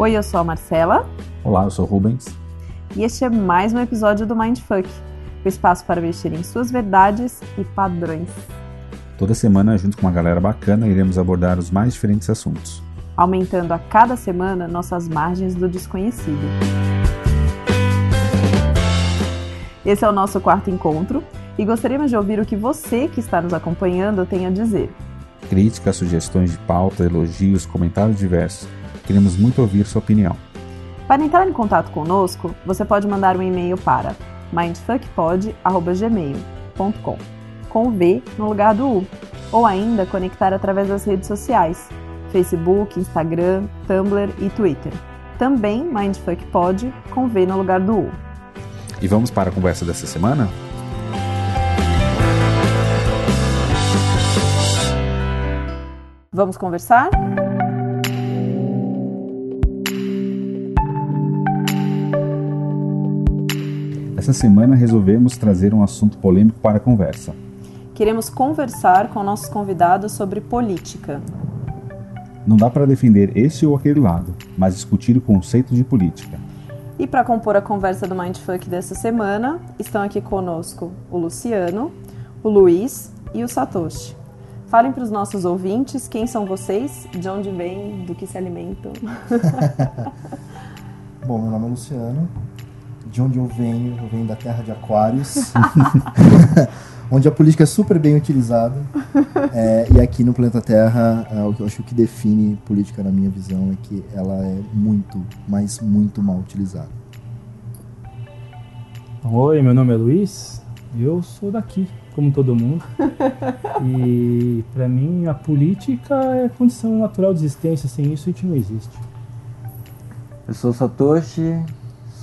Oi, eu sou a Marcela. Olá, eu sou o Rubens. E este é mais um episódio do Mindfuck, o espaço para mexer em suas verdades e padrões. Toda semana, junto com uma galera bacana, iremos abordar os mais diferentes assuntos, aumentando a cada semana nossas margens do desconhecido. Esse é o nosso quarto encontro e gostaríamos de ouvir o que você que está nos acompanhando tem a dizer. Críticas, sugestões de pauta, elogios, comentários diversos Queremos muito ouvir sua opinião. Para entrar em contato conosco, você pode mandar um e-mail para mindfuckpod.gmail.com com V no lugar do U, ou ainda conectar através das redes sociais, Facebook, Instagram, Tumblr e Twitter. Também mindfuckpod com V no lugar do U. E vamos para a conversa dessa semana? Vamos conversar? Essa semana resolvemos trazer um assunto polêmico para a conversa. Queremos conversar com nossos convidados sobre política. Não dá para defender esse ou aquele lado, mas discutir o conceito de política. E para compor a conversa do Mindfuck dessa semana, estão aqui conosco o Luciano, o Luiz e o Satoshi. Falem para os nossos ouvintes quem são vocês, de onde vêm, do que se alimentam. Bom, meu nome é Luciano, de onde eu venho, eu venho da terra de Aquários, onde a política é super bem utilizada. É, e aqui no planeta Terra, é, o que eu acho que define política na minha visão é que ela é muito, mas muito mal utilizada. Oi, meu nome é Luiz, eu sou daqui, como todo mundo. E para mim a política é condição natural de existência, sem isso a gente não existe. Eu sou Satoshi,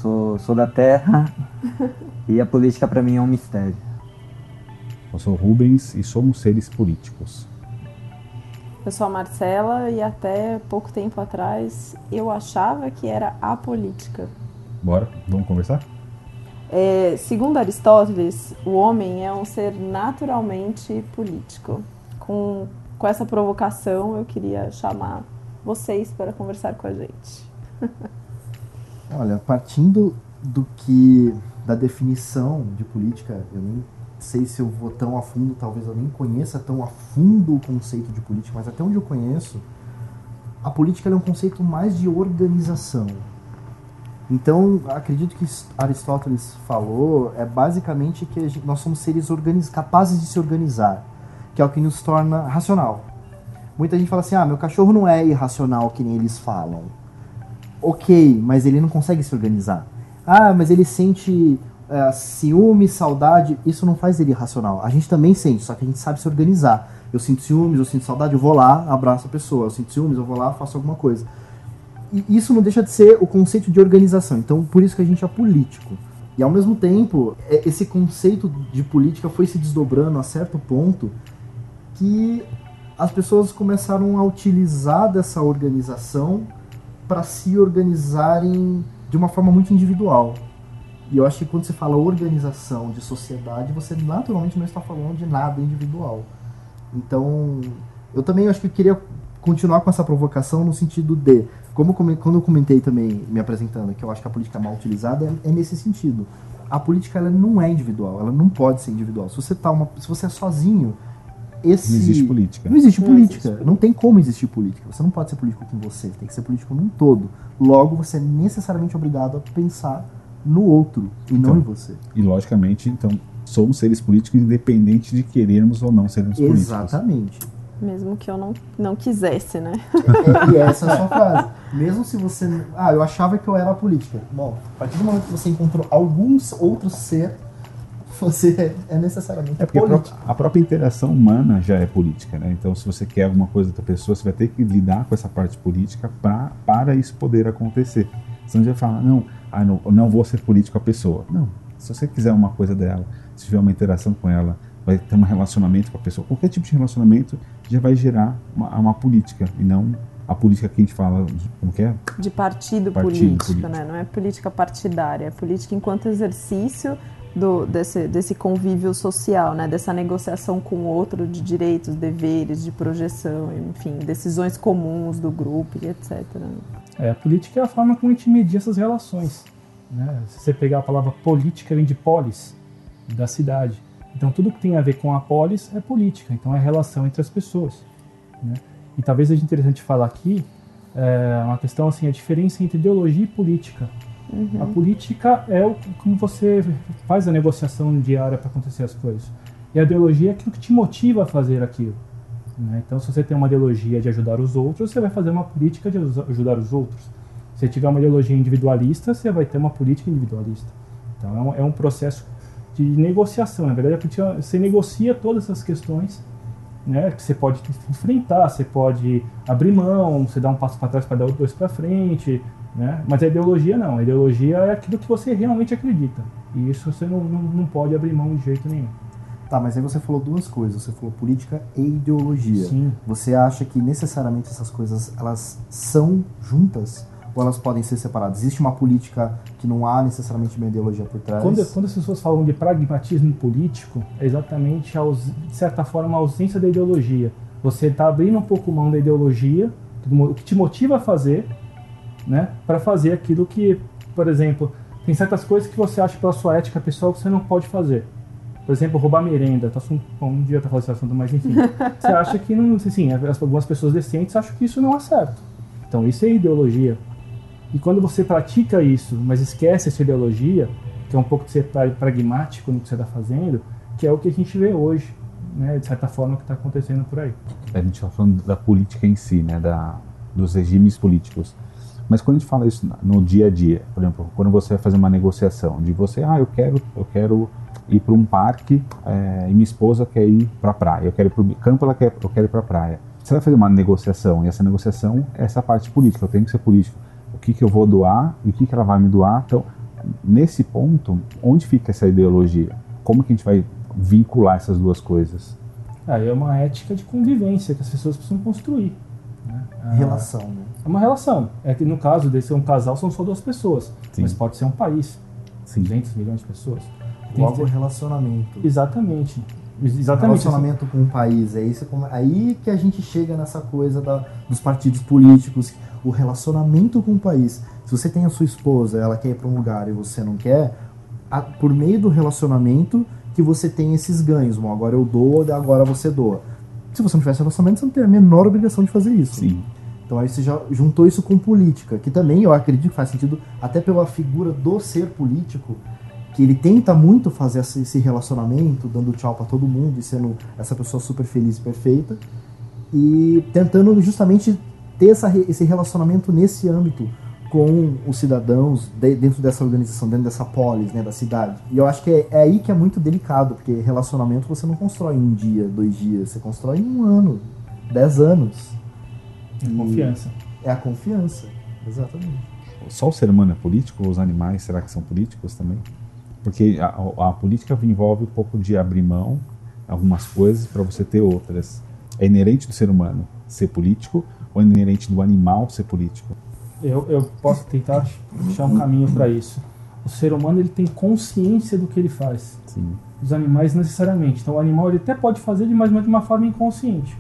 sou, sou da terra e a política para mim é um mistério. Eu sou Rubens e somos seres políticos. Eu sou a Marcela e até pouco tempo atrás eu achava que era a política. Bora, vamos conversar? É, segundo Aristóteles, o homem é um ser naturalmente político. Com, com essa provocação, eu queria chamar vocês para conversar com a gente. Olha, partindo do que da definição de política, eu nem sei se eu vou tão a fundo, talvez eu nem conheça tão a fundo o conceito de política, mas até onde eu conheço, a política é um conceito mais de organização. Então, acredito que Aristóteles falou é basicamente que gente, nós somos seres capazes de se organizar, que é o que nos torna racional. Muita gente fala assim: ah, meu cachorro não é irracional que nem eles falam ok, mas ele não consegue se organizar. Ah, mas ele sente uh, ciúme, saudade, isso não faz ele irracional. A gente também sente, só que a gente sabe se organizar. Eu sinto ciúmes, eu sinto saudade, eu vou lá, abraço a pessoa. Eu sinto ciúmes, eu vou lá, faço alguma coisa. E isso não deixa de ser o conceito de organização. Então, por isso que a gente é político. E ao mesmo tempo, é, esse conceito de política foi se desdobrando a certo ponto que as pessoas começaram a utilizar dessa organização para se organizarem de uma forma muito individual. E eu acho que quando você fala organização de sociedade, você naturalmente não está falando de nada individual. Então, eu também acho que queria continuar com essa provocação no sentido de, como quando eu comentei também me apresentando, que eu acho que a política mal utilizada é, é nesse sentido. A política ela não é individual, ela não pode ser individual. Se você tá uma, se você é sozinho, esse... Não existe política. Não existe política. Não, existe. não tem como existir política. Você não pode ser político com você, tem que ser político num todo. Logo, você é necessariamente obrigado a pensar no outro e então, não em você. E logicamente, então, somos seres políticos independente de querermos ou não sermos políticos. Exatamente. Mesmo que eu não, não quisesse, né? É, e essa é a sua frase. Mesmo se você. Ah, eu achava que eu era política. Bom, a partir do momento que você encontrou algum outro ser você é necessariamente é porque político. A, própria interação humana já é política, né? Então, se você quer alguma coisa da pessoa, você vai ter que lidar com essa parte política pra, para isso poder acontecer. Você não vai falar, não, ah, não, não vou ser político com a pessoa. Não. Se você quiser uma coisa dela, se tiver uma interação com ela, vai ter um relacionamento com a pessoa, qualquer tipo de relacionamento já vai gerar uma, uma política e não a política que a gente fala, como que é? De partido, partido político, político, né? Não é política partidária, é política enquanto exercício do, desse, desse convívio social, né? dessa negociação com o outro de direitos, deveres, de projeção, enfim, decisões comuns do grupo e etc. É, a política é a forma como a gente medir essas relações. Né? Se você pegar a palavra política, vem de polis, da cidade. Então tudo que tem a ver com a polis é política, então é a relação entre as pessoas. Né? E talvez seja interessante falar aqui é, uma questão assim, a diferença entre ideologia e política. Uhum. A política é o, como você faz a negociação diária para acontecer as coisas. E a ideologia é aquilo que te motiva a fazer aquilo. Né? Então, se você tem uma ideologia de ajudar os outros, você vai fazer uma política de ajudar os outros. Se tiver uma ideologia individualista, você vai ter uma política individualista. Então, é um, é um processo de negociação. Na verdade, você negocia todas essas questões né, que você pode enfrentar, você pode abrir mão, você dá um passo para trás para dar dois para frente, né? Mas a ideologia não. A ideologia é aquilo que você realmente acredita. E isso você não, não, não pode abrir mão de jeito nenhum. Tá, mas aí você falou duas coisas. Você falou política e ideologia. Sim. Você acha que necessariamente essas coisas elas são juntas? Ou elas podem ser separadas? Existe uma política que não há necessariamente uma ideologia por trás? Quando, quando as pessoas falam de pragmatismo político, é exatamente, a, de certa forma, a ausência da ideologia. Você está abrindo um pouco mão da ideologia, o que te motiva a fazer, né, para fazer aquilo que, por exemplo, tem certas coisas que você acha pela sua ética pessoal que você não pode fazer. Por exemplo, roubar merenda. Tá, bom, um dia tá falando esse assunto, mas enfim. você acha que não. Assim, algumas pessoas decentes acham que isso não é certo. Então, isso é ideologia. E quando você pratica isso, mas esquece essa ideologia, que é um pouco de ser pragmático no que você está fazendo, que é o que a gente vê hoje, né, de certa forma, que está acontecendo por aí. A gente está falando da política em si, né, da, dos regimes políticos. Mas quando a gente fala isso no dia a dia, por exemplo, quando você vai fazer uma negociação, de você, ah, eu quero, eu quero ir para um parque é, e minha esposa quer ir para a praia, eu quero ir para o campo, ela quer, eu quero ir para a praia. Você vai fazer uma negociação e essa negociação é essa parte política, eu tenho que ser político o que, que eu vou doar e o que, que ela vai me doar. Então, nesse ponto, onde fica essa ideologia? Como que a gente vai vincular essas duas coisas? Aí é uma ética de convivência que as pessoas precisam construir. Né? Relação, né? É uma relação. É que no caso desse um casal são só duas pessoas, Sim. mas pode ser um país, Sim. 200 milhões de pessoas. Tem Logo ter... relacionamento. Exatamente. Exatamente. Relacionamento com um país. É isso, aí que a gente chega nessa coisa da, dos partidos políticos o relacionamento com o país. Se você tem a sua esposa, ela quer ir para um lugar e você não quer, a, por meio do relacionamento que você tem esses ganhos. Bom, agora eu dou, agora você doa. Se você não tivesse relacionamento, você não tem a menor obrigação de fazer isso. Sim. Então aí você já juntou isso com política, que também eu acredito que faz sentido, até pela figura do ser político, que ele tenta muito fazer esse relacionamento, dando tchau para todo mundo e sendo essa pessoa super feliz e perfeita, e tentando justamente ter essa, esse relacionamento nesse âmbito com os cidadãos de, dentro dessa organização, dentro dessa polis, né, da cidade. E eu acho que é, é, aí que é muito delicado, porque relacionamento você não constrói em um dia, dois dias, você constrói em um ano, dez anos. É confiança. É a confiança, exatamente. Só o ser humano é político ou os animais, será que são políticos também? Porque a, a política envolve um pouco de abrir mão algumas coisas para você ter outras. É inerente do ser humano ser político ou é inerente do animal ser político? Eu, eu posso tentar achar um caminho para isso. O ser humano ele tem consciência do que ele faz. Sim. Os animais necessariamente. Então o animal ele até pode fazer, mas de uma forma inconsciente.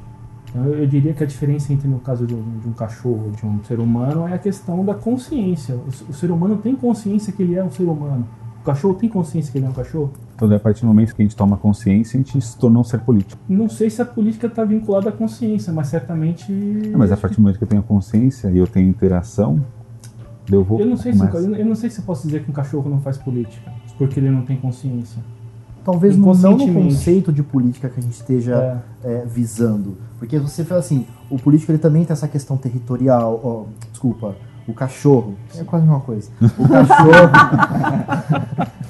Então, eu, eu, diria que a diferença entre no caso de um, de um, cachorro de um ser humano é a questão da consciência. O, o ser humano tem consciência que ele é um ser humano. O cachorro tem consciência que ele é um cachorro? Então, a partir do momento que a gente toma consciência, a gente se tornou um ser político. Não sei se a política está vinculada à consciência, mas certamente. Não, mas a partir do momento que eu tenho consciência e eu tenho interação, eu vou. Eu não sei, se, eu não sei se eu posso dizer que um cachorro não faz política, porque ele não tem consciência. Talvez não no conceito de política que a gente esteja é. É, visando. Porque você fala assim, o político ele também tem essa questão territorial, oh, desculpa, o cachorro, é quase a mesma coisa. O cachorro,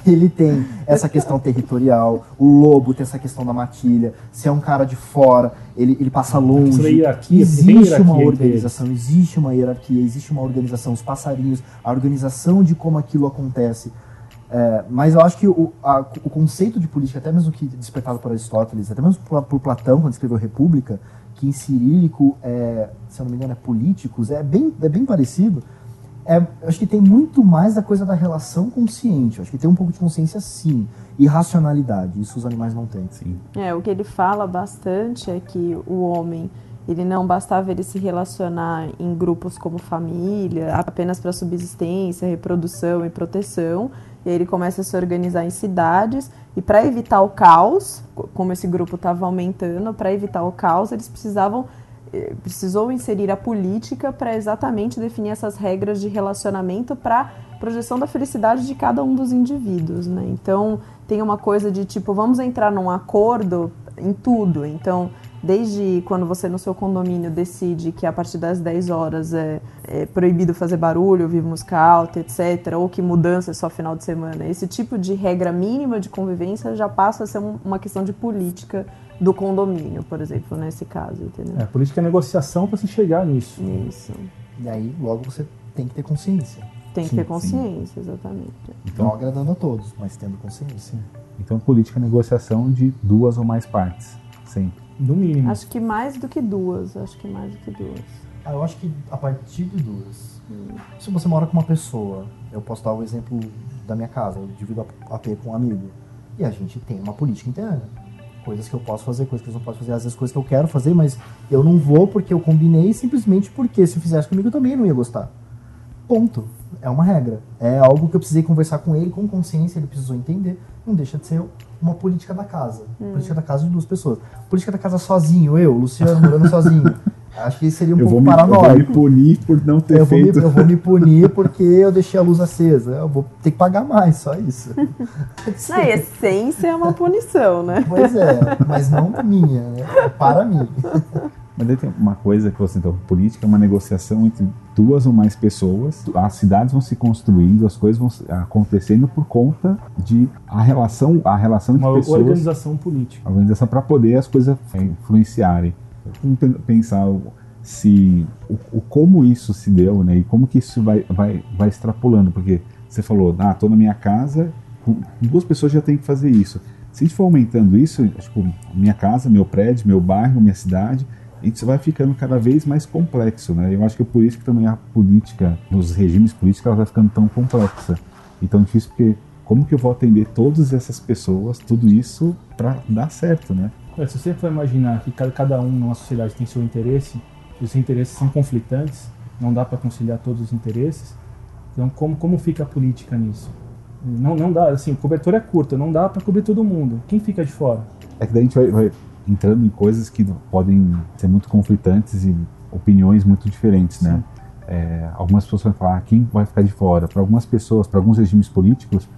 ele tem essa questão territorial, o lobo tem essa questão da matilha. Se é um cara de fora, ele, ele passa longe. Hierarquia, existe uma organização, existe uma hierarquia, existe uma organização, os passarinhos, a organização de como aquilo acontece. É, mas eu acho que o, a, o conceito de política, até mesmo que despertado por Aristóteles, até mesmo por, por Platão, quando escreveu República, que em cirílico, é, se eu não me engano, é políticos, é bem, é bem parecido. É, acho que tem muito mais da coisa da relação consciente. Acho que tem um pouco de consciência, sim. E racionalidade. Isso os animais não têm. Sim. É, o que ele fala bastante é que o homem ele não bastava ele se relacionar em grupos como família, apenas para subsistência, reprodução e proteção. E aí ele começa a se organizar em cidades e para evitar o caos, como esse grupo estava aumentando, para evitar o caos, eles precisavam eh, precisou inserir a política para exatamente definir essas regras de relacionamento para projeção da felicidade de cada um dos indivíduos, né? Então, tem uma coisa de tipo, vamos entrar num acordo em tudo. Então, desde quando você no seu condomínio decide que a partir das 10 horas é, é proibido fazer barulho, ouvir música alta, etc., ou que mudança é só final de semana, esse tipo de regra mínima de convivência já passa a ser um, uma questão de política do condomínio, por exemplo, nesse caso, entendeu? É, política é negociação para se chegar nisso. Isso. E aí, logo você tem que ter consciência. Tem que Sim, ter sim. consciência, exatamente. Não agradando a todos, mas tendo consciência. Então, política é negociação de duas ou mais partes, sempre. No mínimo. Acho que mais do que duas, acho que mais do que duas. Ah, eu acho que a partir de duas. Se você mora com uma pessoa, eu posso dar o exemplo da minha casa, eu divido a AP com um amigo. E a gente tem uma política interna. Coisas que eu posso fazer, coisas que eu não posso fazer, às vezes coisas que eu quero fazer, mas eu não vou porque eu combinei, simplesmente porque se fizesse comigo eu também não ia gostar. Ponto. É uma regra. É algo que eu precisei conversar com ele com consciência, ele precisou entender. Não deixa de ser uma política da casa. Política da casa de duas pessoas. Política da casa sozinho, eu, Luciano, morando sozinho. Acho que seria um eu, pouco me, eu vou me paranoico. punir por não ter Eu vou, me, feito. eu vou me punir porque eu deixei a luz acesa. Eu vou ter que pagar mais, só isso. Na essência é uma punição, né? Pois é, mas não minha, né? É Para mim. Mas daí tem uma coisa que você então, política é uma negociação entre duas ou mais pessoas. As cidades vão se construindo, as coisas vão acontecendo por conta de a relação, a relação Uma pessoas, organização política. organização para poder as coisas influenciarem. Vamos pen- pensar se o, o como isso se deu, né? E como que isso vai vai vai extrapolando, porque você falou, ah, tô na minha casa, duas pessoas já tem que fazer isso. Se a gente for aumentando isso, tipo, minha casa, meu prédio, meu bairro, minha cidade, gente vai ficando cada vez mais complexo, né? Eu acho que é por isso que também a política, nos regimes políticos, ela vai ficando tão complexa e tão difícil, porque como que eu vou atender todas essas pessoas, tudo isso para dar certo, né? É, Se você for imaginar que cada- um numa sociedade tem seu interesse, e os interesses são conflitantes, não dá para conciliar todos os interesses, então como, como fica a política nisso? Não, não dá, assim, o cobertor é curto, não dá para cobrir todo mundo. Quem fica de fora? É que daí a gente vai, vai entrando em coisas que podem ser muito conflitantes e opiniões muito diferentes, né? É, algumas pessoas vão falar ah, quem vai ficar de fora. Para algumas pessoas, para alguns regimes políticos,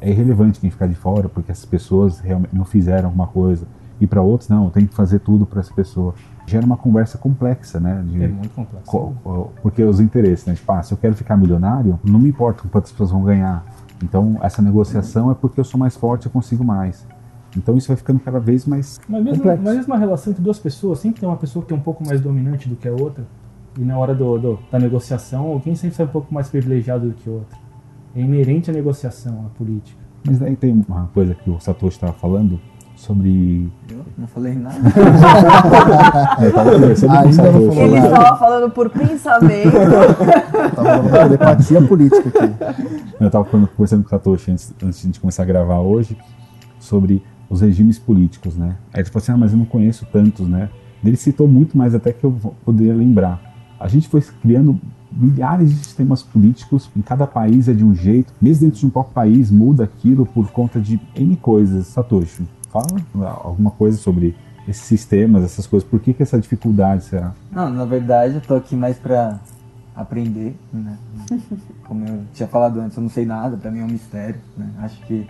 é irrelevante quem ficar de fora, porque essas pessoas realmente não fizeram alguma coisa. E para outros, não, tem que fazer tudo para essa pessoa. Gera uma conversa complexa, né? De, É muito complexo. co- co- porque os interesses, né? Tipo, ah, se eu quero ficar milionário, não me importa quantas pessoas vão ganhar. Então, essa negociação é porque eu sou mais forte, eu consigo mais. Então, isso vai ficando cada vez mais Mas mesmo, complexo. mas mesmo a relação entre duas pessoas, sempre tem uma pessoa que é um pouco mais dominante do que a outra. E na hora do, do- da negociação, alguém sempre sai um pouco mais privilegiado do que o outro. É inerente à negociação, à política. Mas daí tem uma coisa que o Satoshi estava falando sobre. Eu não falei nada. É, eu tava conversando com o Satoshi. Ele estava falando por pensamento. Tava falando da telepatia política aqui. Eu estava conversando com o Satoshi antes, antes de a gente começar a gravar hoje sobre os regimes políticos, né? Aí ele falou assim: ah, mas eu não conheço tantos, né? Ele citou muito mais até que eu poderia lembrar. A gente foi criando milhares de sistemas políticos, em cada país é de um jeito, mesmo dentro de um próprio país muda aquilo por conta de N coisas. Satoshi, fala alguma coisa sobre esses sistemas, essas coisas, por que, que essa dificuldade será? Não, na verdade eu tô aqui mais pra aprender, né? Como eu tinha falado antes, eu não sei nada, pra mim é um mistério, né? Acho que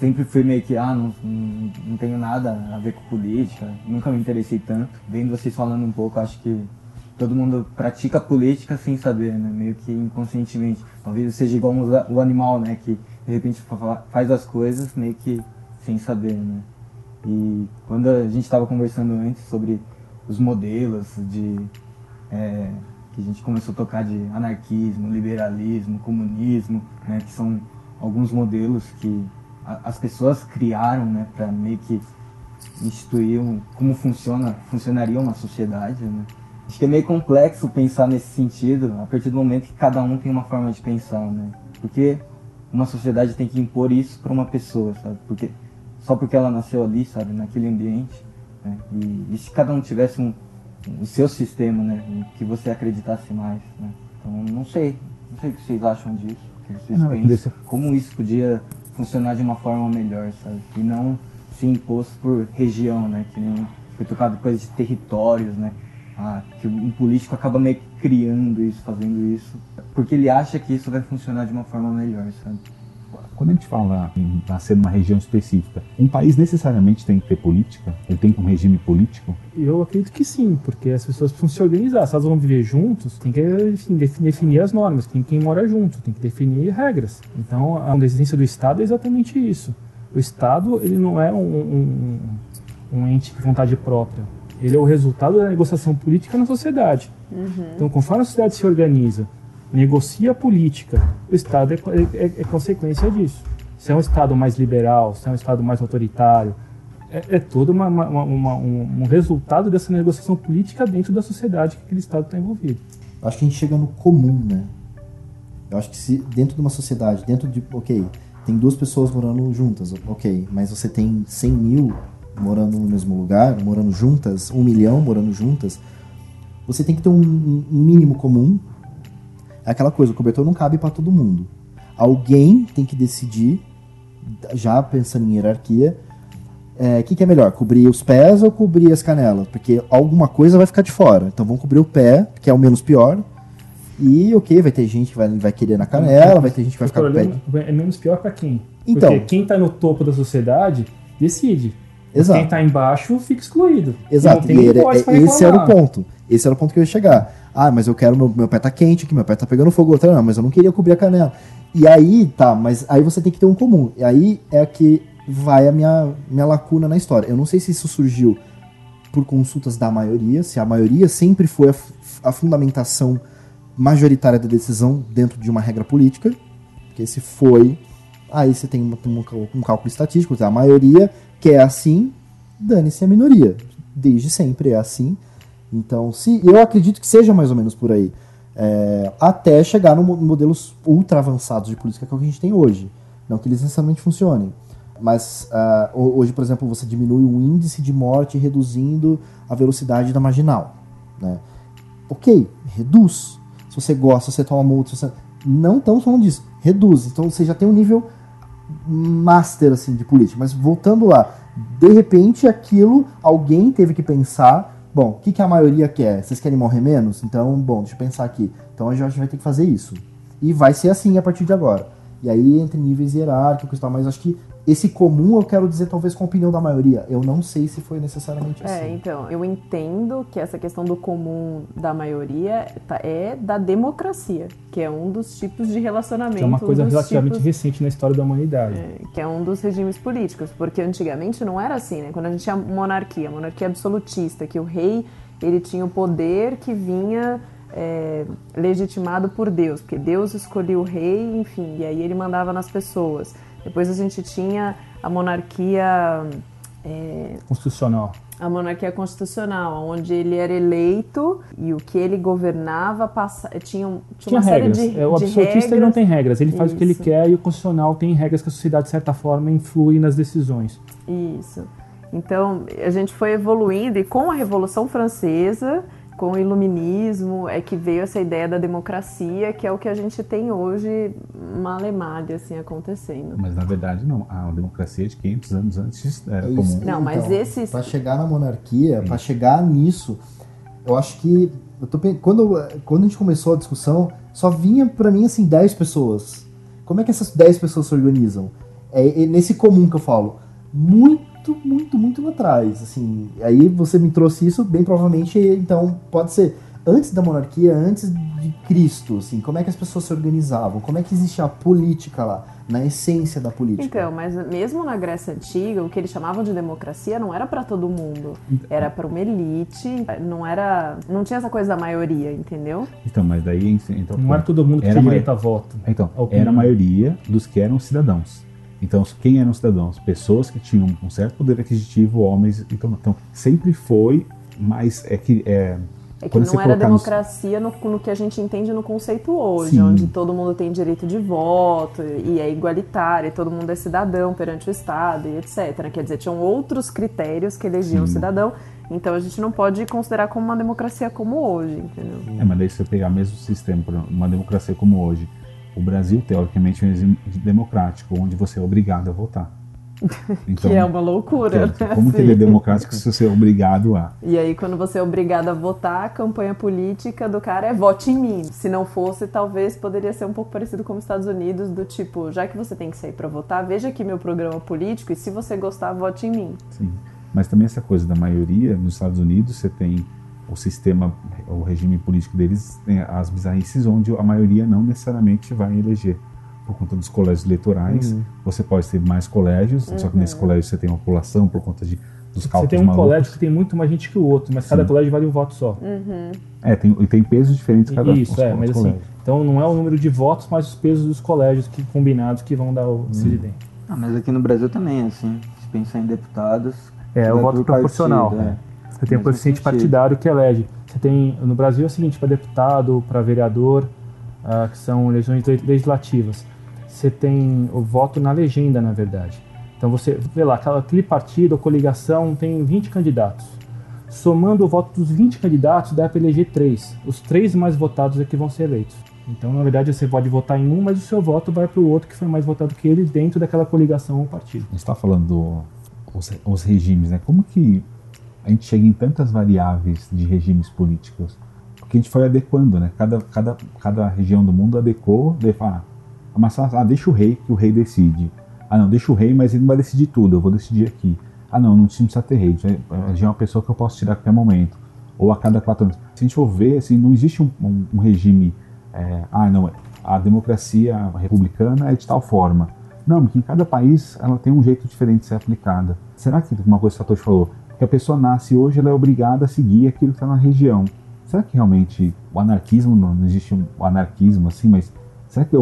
sempre fui meio que, ah, não, não, não tenho nada a ver com política, nunca me interessei tanto. Vendo vocês falando um pouco, acho que todo mundo pratica política sem saber, né? Meio que inconscientemente. Talvez seja igual o animal, né? Que de repente fa- faz as coisas meio que sem saber, né? E quando a gente estava conversando antes sobre os modelos de é, que a gente começou a tocar de anarquismo, liberalismo, comunismo, né, que são alguns modelos que as pessoas criaram, né, para meio que instituir um- como funciona, funcionaria uma sociedade, né. Acho que é meio complexo pensar nesse sentido a partir do momento que cada um tem uma forma de pensar, né? Porque uma sociedade tem que impor isso para uma pessoa, sabe? Porque só porque ela nasceu ali, sabe, naquele ambiente. né? E, e se cada um tivesse um, o seu sistema, né? Que você acreditasse mais, né? Então, não sei. Não sei o que vocês acham disso. O que vocês Não, pensam. Como isso podia funcionar de uma forma melhor, sabe? E não ser imposto por região, né? Que nem foi tocado coisa de territórios, né? Ah, que um político acaba meio que criando isso, fazendo isso, porque ele acha que isso vai funcionar de uma forma melhor, sabe? Quando a gente fala em nascer numa região específica, um país necessariamente tem que ter política? Ele tem um regime político? Eu acredito que sim, porque as pessoas precisam se organizar. Se elas vão viver juntos, tem que enfim, defi- definir as normas, tem quem mora junto, tem que definir regras. Então, a existência do Estado é exatamente isso. O Estado, ele não é um, um, um ente de vontade própria. Ele é o resultado da negociação política na sociedade. Então, conforme a sociedade se organiza, negocia a política, o Estado é, é- é consequência disso. Se é um Estado mais liberal, se é um Estado mais autoritário, é, é todo uma- uma- uma- um, um resultado dessa negociação política dentro da sociedade que aquele Estado está envolvido. Acho que a gente chega no comum, né? Eu acho que se dentro de uma sociedade, dentro de, ok, tem duas pessoas morando juntas, ok, mas você tem 100 mil morando no mesmo lugar, morando juntas, um milhão morando juntas, você tem que ter um, um mínimo comum. É aquela coisa, o cobertor não cabe para todo mundo. Alguém tem que decidir, já pensando em hierarquia, o que, que é melhor, cobrir os pés ou cobrir as canelas? Porque alguma coisa vai ficar de fora. Então vamos cobrir o pé, que é o menos pior. E ok, vai ter gente que vai, vai querer na canela, vai ter gente que vai ficar com o pé. é menos pior para quem? Então. Porque quem está no topo da sociedade decide. Exato. Quem está embaixo fica excluído. Exato, E pra esse era o ponto. Esse era o ponto que eu ia chegar. Ah, mas eu quero, meu, meu pé tá quente aqui, meu pé tá pegando fogo. Outra, não, mas eu não queria cobrir a canela. E aí, tá, mas aí você tem que ter um comum. E aí é que vai a minha, minha lacuna na história. Eu não sei se isso surgiu por consultas da maioria, se a maioria sempre foi a, a fundamentação majoritária da decisão dentro de uma regra política, porque se foi, aí você tem um, cal- um cálculo estatístico, a maioria quer assim, dane-se a minoria. Desde sempre é assim. Então, se eu acredito que seja mais ou menos por aí. É, até chegar no mo- modelos ultra avançados de política que é o que a gente tem hoje. Não que eles necessariamente funcionem. Mas ho- hoje, por exemplo, você diminui o índice de morte reduzindo a velocidade da marginal. Né? Ok, reduz. Se você gosta, você toma multa, você... não estamos falando disso. Reduz. Então você já tem um nível master assim de política. Mas voltando lá, de repente aquilo alguém teve que pensar. Bom, o que, que a maioria quer? Vocês querem morrer menos? Então, bom, deixa eu pensar aqui. Então a gente vai ter que fazer isso. E vai ser assim a partir de agora. E aí entre níveis hierárquicos e tal, mas acho que esse comum eu quero dizer talvez com a opinião da maioria. Eu não sei se foi necessariamente assim. É, então, eu entendo que essa questão do comum da maioria tá- é da democracia, que é um dos tipos de relacionamento. Que é uma coisa um relativamente tipos- recente na história da humanidade. é, que é um dos regimes políticos, porque antigamente não era assim, né? Quando a gente tinha monarquia, monarquia absolutista, que o rei ele tinha o poder que vinha é, legitimado por Deus, porque Deus escolhia o rei, enfim, e aí ele mandava nas pessoas. Depois a gente tinha a monarquia é, Constitucional. a monarquia constitucional, onde ele era eleito e o que ele governava passa, tinha, tinha Tinha uma série regras. de, É, o de absolutista regras. não tem regras. Ele faz o que ele Isso. quer e o constitucional tem regras que a sociedade, de certa forma, influi nas decisões. Isso. Então, a gente foi evoluindo e com a Revolução Francesa, com o Iluminismo, é que veio essa ideia da democracia, que é o que a gente tem hoje, malemalha, assim, acontecendo. Mas na verdade não. A democracia de 500 anos antes era É isso. comum. Não, mas esses- Para chegar na monarquia, para chegar nisso, eu acho que eu tô quando quando a gente começou a discussão, só vinha para mim assim 10 pessoas. Como é que essas 10 pessoas se organizam? É, é nesse comum que eu falo. Muito, muito, muito lá atrás, assim. Aí você me trouxe isso, bem provavelmente, então pode ser antes da monarquia, antes de Cristo, assim, como é que as pessoas se organizavam? Como é que existia a política lá, na essência da política? Então, mas mesmo na Grécia Antiga, o que eles chamavam de democracia não era para todo mundo, era para uma elite, não era, não tinha essa coisa da maioria, entendeu? Então, mas daí. Então, Não era todo mundo que Era tinha direito a voto. Então, era a maioria dos que eram cidadãos. Então, quem eram cidadãos? Pessoas que tinham um certo poder aquisitivo, homens. Então, então sempre foi, mas é que. É, É que não era colocar no- democracia no, no que a gente entende no conceito hoje, Sim. onde todo mundo tem direito de voto e é igualitário, e todo mundo é cidadão perante o Estado e etc. Quer dizer, tinham outros critérios que elegiam o cidadão Então a gente não pode considerar como uma democracia como hoje, entendeu? É, mas daí se você pegar o mesmo sistema, uma democracia como hoje, o Brasil, teoricamente, é um regime democrático, onde você é obrigado a votar. Então, que é uma loucura, que- né? Como que ele é democrático se você é obrigado a? E aí, quando você é obrigado a votar, a campanha política do cara é vote em mim. Se não fosse, talvez poderia ser um pouco parecido com os Estados Unidos, do tipo, já que você tem que sair pra votar, veja aqui meu programa político e se você gostar, vote em mim. Sim. Mas também essa coisa da maioria, nos Estados Unidos você tem o sistema, o regime político deles, tem as bizarrices onde a maioria não necessariamente vai eleger. Por conta dos colégios eleitorais, Uhum. você pode ter mais colégios, só que nesse colégio você tem uma população por conta de, dos Você cálculos tem um malucos. colégio que tem muito mais gente que o outro, mas cada Sim. colégio vale um voto só. É, tem, e tem pesos diferentes cada Isso, os- é, os mas assim, colégios. então não é o número de votos, mas os pesos dos colégios que combinados que vão dar o presidente. Ah, mas aqui no Brasil também é assim. Se pensar em deputados. É, o voto por proporcional. partido, é. Você tem o Mesmo coeficiente partidário que elege. Você tem, no Brasil é o seguinte, para deputado, para vereador, ah, que são eleições le- legislativas, você tem o voto na legenda, na verdade. Então você vê lá, aquela- aquele partido ou coligação tem 20 candidatos. Somando o voto dos 20 candidatos, dá para eleger três. Os três mais votados é que vão ser eleitos. Então, na verdade, você pode votar em um, mas o seu voto vai para o outro que foi mais votado que ele dentro daquela coligação ou partido. A gente está falando do- os, os regimes, né? Como que a gente chega em tantas variáveis de regimes políticos? Porque a gente foi adequando, né? Cada, cada, cada região do mundo adequou, daí fala, ah, mas ah, deixa o rei, que o rei decide. Ah, não, deixa o rei, mas ele não vai decidir tudo, eu vou decidir aqui. Ah, não, não precisa ter rei, já, é uma pessoa que eu posso tirar a qualquer momento. Ou a cada quatro anos. Se a gente for ver, assim, não existe um, um- um regime, é, ah, não, a democracia republicana é de tal forma. Não, porque em cada país ela tem um jeito diferente de ser aplicada. Será que, uma coisa que o Satoshi falou, que a pessoa nasce hoje, ela é obrigada a seguir aquilo que está na região. Será que realmente o anarquismo, não, existe um anarquismo assim, mas será que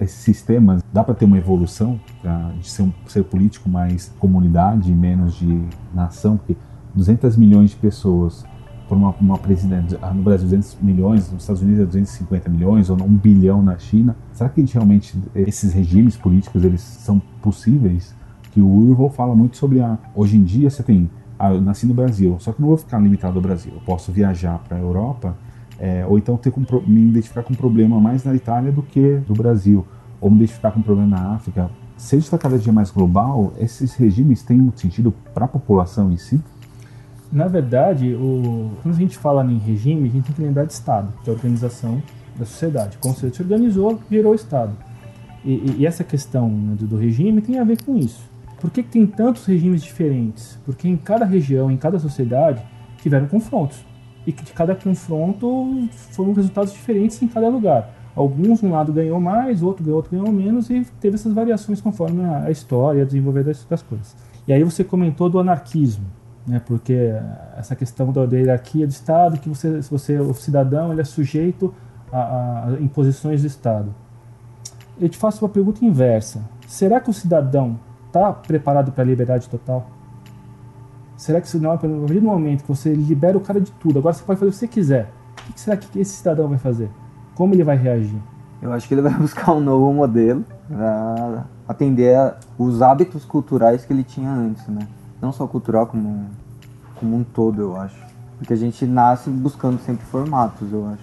esses sistemas, dá para ter uma evolução pra, de ser um ser político mais comunidade e menos de nação? Porque 200 milhões de pessoas por uma, uma presidente, ah, no Brasil 200 milhões, nos Estados Unidos é 250 milhões, ou um bilhão na China. Será que realmente esses regimes políticos eles são possíveis? Que o Urval fala muito sobre a. Hoje em dia você tem. Ah, eu nasci no Brasil, só que não vou ficar limitado ao Brasil. Eu posso viajar para a Europa, é, ou então ter com, me identificar com um problema mais na Itália do que do Brasil, ou me identificar com um problema na África. Se a gente está cada dia mais global, esses regimes têm um sentido para a população em si? Na verdade, o- quando a gente fala em regime, a gente tem que lembrar de Estado, que é a organização da sociedade. Como você se organizou, virou Estado. E, e- e essa questão né, do, do regime tem a ver com isso. Por que, que tem tantos regimes diferentes? Porque em cada região, em cada sociedade, tiveram confrontos. E que de cada confronto foram resultados diferentes em cada lugar. Alguns, um lado ganhou mais, outro outro ganhou menos, e teve essas variações conforme a, história, a desenvolver das, das coisas. E aí você comentou do anarquismo né? Porque essa questão da, da hierarquia do Estado, que você, se você o cidadão ele é sujeito a- a imposições do Estado. Eu te faço uma pergunta inversa. Será que o cidadão está preparado para a liberdade total? Será que se não, a partir do momento que você libera o cara de tudo, agora você pode fazer o que você quiser, o que será que esse cidadão vai fazer? Como ele vai reagir? Eu acho que ele vai buscar um novo modelo para atender a- os hábitos culturais que ele tinha antes, né? Não só cultural, como, como um todo, eu acho. Porque a gente nasce buscando sempre formatos, eu acho.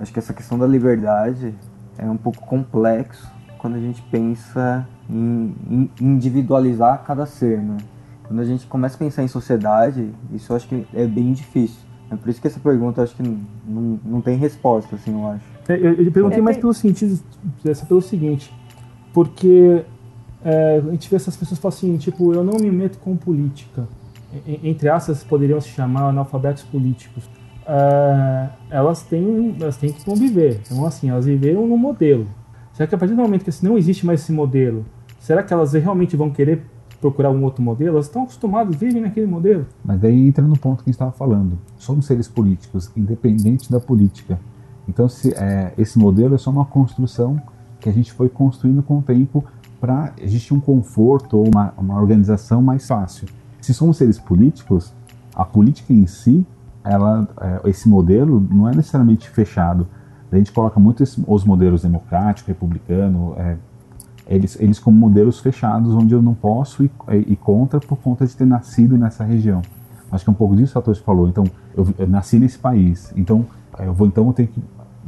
Acho que essa questão da liberdade é um pouco complexo quando a gente pensa individualizar cada ser, né? Quando a gente começa a pensar em sociedade, isso eu acho que é bem difícil. É por isso que essa pergunta eu acho que não, não, não tem resposta, assim, eu acho. Eu, eu- eu perguntei É, mais tem- pelo sentido, essa pelo seguinte, porque é, a gente vê essas pessoas falam assim, tipo, eu não me meto com política. Entre aspas, poderiam se chamar analfabetos políticos. É, elas, têm, elas têm que conviver. Então, assim, elas viveram no modelo. Será que a partir do momento que assim, não existe mais esse modelo, será que elas realmente vão querer procurar um outro modelo? Elas estão acostumadas, vivem naquele modelo. Mas daí entra no ponto que a gente estava falando. Somos seres políticos, independentes da política. Então, se, é, esse modelo é só uma construção que a gente foi construindo com o tempo para existir um conforto ou uma, uma organização mais fácil. Se somos seres políticos, a política em si, ela, é, esse modelo não é necessariamente fechado. A gente coloca muito esse- os modelos democrático, republicano, é, eles, eles como modelos fechados, onde eu não posso ir, ir contra por conta de ter nascido nessa região. Acho que é um pouco disso que o Satoshi falou. Então, eu, eu nasci nesse país, então eu vou então eu tenho que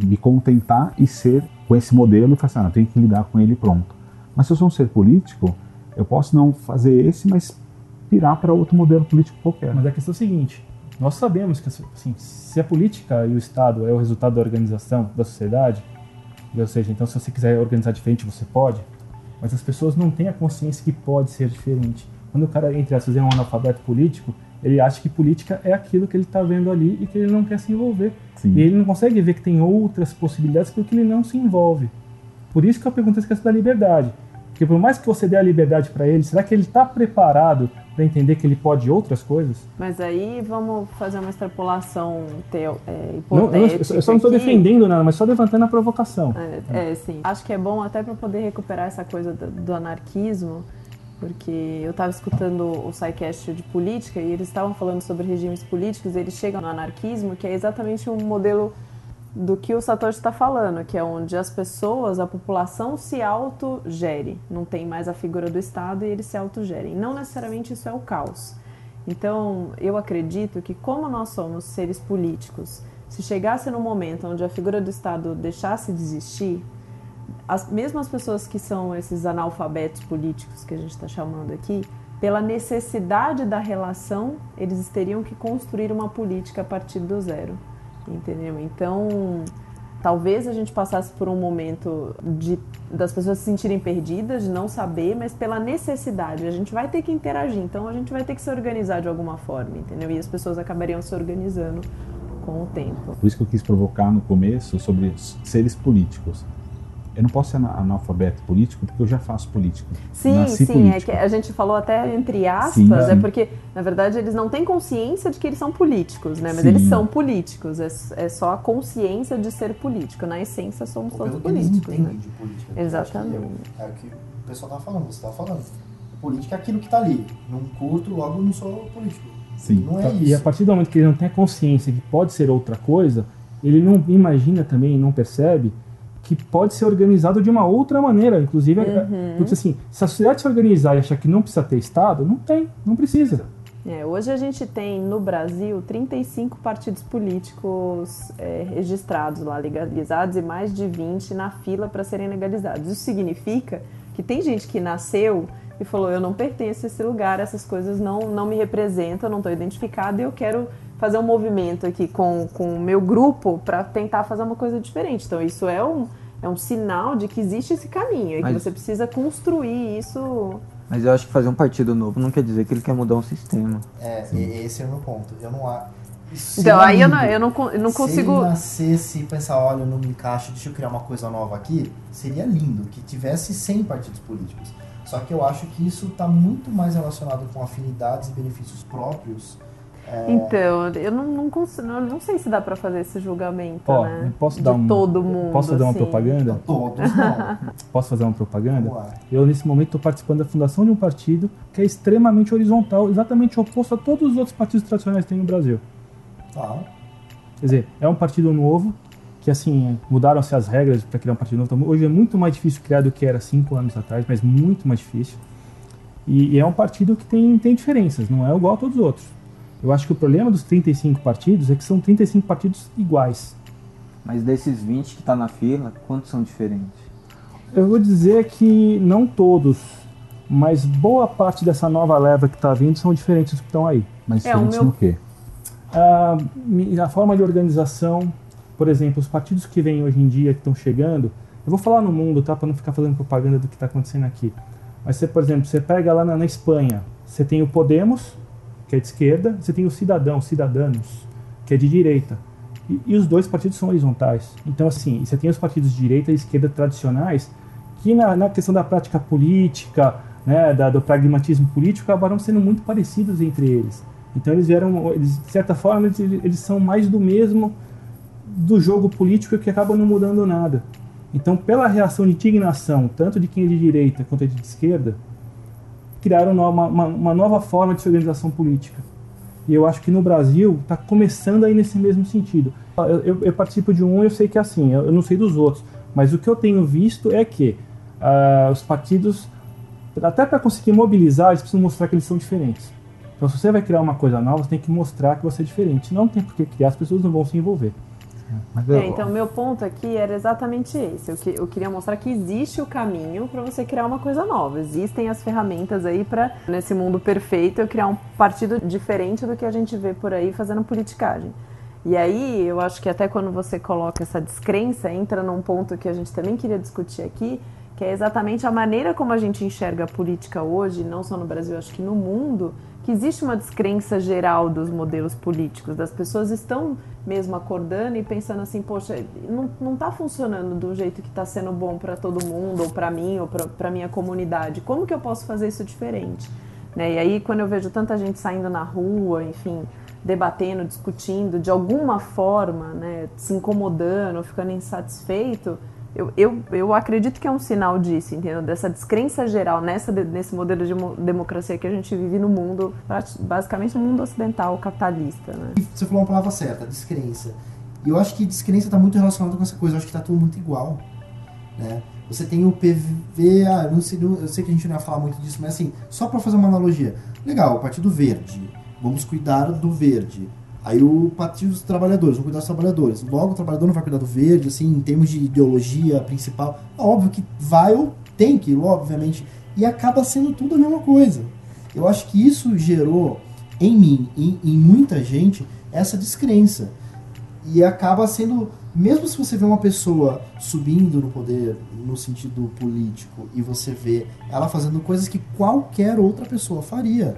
me contentar e ser com esse modelo e falar assim, ah, eu tenho que lidar com ele pronto. Mas se eu sou um ser político, eu posso não fazer esse, mas pirar para outro modelo político qualquer. Mas a questão é a seguinte: nós sabemos que assim, se a política e o Estado é o resultado da organização da sociedade, ou seja, então se você quiser organizar diferente, você pode, mas as pessoas não têm a consciência que pode ser diferente. Quando o cara, entre aspas, é um analfabeto político, ele acha que política é aquilo que ele está vendo ali e que ele não quer se envolver. Sim. E ele não consegue ver que tem outras possibilidades porque ele não se envolve. Por isso que eu pergunto a questão da liberdade. Porque por mais que você dê a liberdade para ele, será que ele está preparado para entender que ele pode outras coisas? Mas aí vamos fazer uma extrapolação teo, é, hipotética. Não, eu, eu, só não estou defendendo nada, mas só levantando a provocação. É, é, sim. Acho que é bom até para poder recuperar essa coisa do, do anarquismo, porque eu estava escutando o SciCast de política e eles estavam falando sobre regimes políticos, eles chegam no anarquismo, que é exatamente um modelo do que o Satoshi está falando, que é onde as pessoas, a população se autogere. Não tem mais a figura do Estado e eles se autogerem. Não necessariamente isso é o caos. Então, eu acredito que, como nós somos seres políticos, se chegasse no momento onde a figura do Estado deixasse de existir, as mesmas pessoas que são esses analfabetos políticos que a gente está chamando aqui, pela necessidade da relação, eles teriam que construir uma política a partir do zero entendeu? Então, talvez a gente passasse por um momento de das pessoas se sentirem perdidas, de não saber, mas pela necessidade. A gente vai ter que interagir, então a gente vai ter que se organizar de alguma forma, entendeu? E as pessoas acabariam se organizando com o tempo. Por isso que eu quis provocar no começo sobre seres políticos. Eu não posso ser analfabeto político porque eu já faço política. Sim, Nasci sim. Político. É que a gente falou até entre aspas, sim, é porque, na verdade, eles não têm consciência de que eles são políticos, né? Mas sim. eles são políticos. É, é, só a consciência de ser político. Na essência, somos todos políticos. Né? de política. Exatamente. É o que o pessoal está falando, você está falando. Política é aquilo que está ali. Não curto, logo não sou político. Sim. Não é isso. E a partir do momento que ele não tem a consciência que pode ser outra coisa, ele não imagina também, não percebe que pode ser organizado de uma outra maneira. Inclusive, é, uhum. porque assim, se a sociedade se organizar e achar que não precisa ter Estado, não tem, não precisa. É, hoje a gente tem no Brasil 35 partidos políticos é, registrados lá, legalizados, e mais de 20 na fila para serem legalizados. Isso significa que tem gente que nasceu e falou: Eu não pertenço a esse lugar, essas coisas não, não me representam, não estou identificada e eu quero fazer um movimento aqui com, com o meu grupo para tentar fazer uma coisa diferente. Então, isso é um, é um sinal de que existe esse caminho e Mas... que você precisa construir isso. Mas eu acho que fazer um partido novo não quer dizer que ele quer mudar um sistema. É, Sim. esse é o meu ponto. Eu não acho. Então, aí eu não, eu não, eu não consigo. Se ele nascesse e pensar, olha, eu não me encaixo, deixa eu criar uma coisa nova aqui, seria lindo que tivesse 100 partidos políticos. Só que eu acho que isso está muito mais relacionado com afinidades e benefícios próprios é... Então, eu não, não, consigo, não sei se dá para fazer esse julgamento, Ó, né? Posso De dar um, todo mundo. Posso fazer assim. uma propaganda? Todos não. Posso fazer uma propaganda? Eu, nesse momento, estou participando da fundação de um partido que é extremamente horizontal, exatamente oposto a todos os outros partidos tradicionais que tem no Brasil. Ah. Quer dizer, é um partido novo, que assim, mudaram-se as regras para criar um partido novo. Hoje é muito mais difícil criar do que era cinco anos atrás, mas muito mais difícil. E, e é um partido que tem, tem diferenças, não é igual a todos os outros. Eu acho que o problema dos 35 partidos é que são 35 partidos iguais. Mas desses 20 que está na fila, quantos são diferentes? Eu vou dizer que não todos, mas boa parte dessa nova leva que está vindo são diferentes dos que estão aí. Mas é, diferentes meu... no quê? A, a forma de organização, por exemplo, os partidos que vêm hoje em dia, que estão chegando, eu vou falar no mundo, tá? Para não ficar fazendo propaganda do que está acontecendo aqui. Mas você, por exemplo, você pega lá na, na Espanha, você tem o Podemos, que é de esquerda, você tem o Cidadão, Cidadanos, que é de direita. E, e, os dois partidos são horizontais. Então, assim, você tem os partidos de direita e esquerda tradicionais, que na, na questão da prática política, né, da, do pragmatismo político, acabaram sendo muito parecidos entre eles. Então, eles vieram, eles, de certa forma, eles, eles são mais do mesmo do jogo político que acaba não mudando nada. Então, pela reação de indignação, tanto de quem é de direita quanto de esquerda, criaram uma, uma, uma nova forma de organização política. E eu acho que no Brasil está começando aí nesse mesmo sentido. Eu, eu, eu, participo de um, eu sei que é assim, eu, eu, não sei dos outros, mas o que eu tenho visto é que uh, os partidos, até para conseguir mobilizar, eles precisam mostrar que eles são diferentes. Então, se você vai criar uma coisa nova, você tem que mostrar que você é diferente. Não tem por que criar, as pessoas não vão se envolver. É, então, meu ponto aqui era exatamente esse. Eu, que, eu queria mostrar que existe o caminho para você criar uma coisa nova. Existem as ferramentas aí para, nesse mundo perfeito, eu criar um partido diferente do que a gente vê por aí fazendo politicagem. E aí, eu acho que até quando você coloca essa descrença, entra num ponto que a gente também queria discutir aqui, que é exatamente a maneira como a gente enxerga a política hoje, não só no Brasil, acho que no mundo, que existe uma descrença geral dos modelos políticos. Das pessoas estão mesmo acordando e pensando assim, poxa, não, não tá funcionando do jeito que está sendo bom para todo mundo, ou para mim, ou para minha comunidade. Como que eu posso fazer isso diferente? Né? E aí, quando eu vejo tanta gente saindo na rua, enfim, debatendo, discutindo, de alguma forma, né, se incomodando, ficando insatisfeito, eu, eu, eu acredito que é um sinal disso, entendeu? Dessa descrença geral nessa, nesse modelo de democracia que a gente vive no mundo, basicamente no mundo ocidental capitalista. Né? Você falou uma palavra certa, descrença. E eu acho que descrença está muito relacionada com essa coisa, eu acho que está tudo muito igual. Né? Você tem o PV, ah, não sei, eu sei que a gente não ia falar muito disso, mas assim, só para fazer uma analogia. Legal, o Partido Verde, vamos cuidar do verde. Aí o Partido dos Trabalhadores, vamos cuidar dos trabalhadores. Logo o trabalhador não vai cuidar do verde, assim, em termos de ideologia principal. É óbvio que vai ou tem que, obviamente. E acaba sendo tudo a mesma coisa. Eu acho que isso gerou em mim e em muita gente essa descrença. E acaba sendo, mesmo se você vê uma pessoa subindo no poder, no sentido político, e você vê ela fazendo coisas que qualquer outra pessoa faria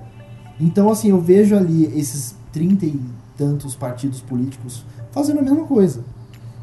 então, assim, eu vejo ali esses trinta e tantos partidos políticos fazendo a mesma coisa.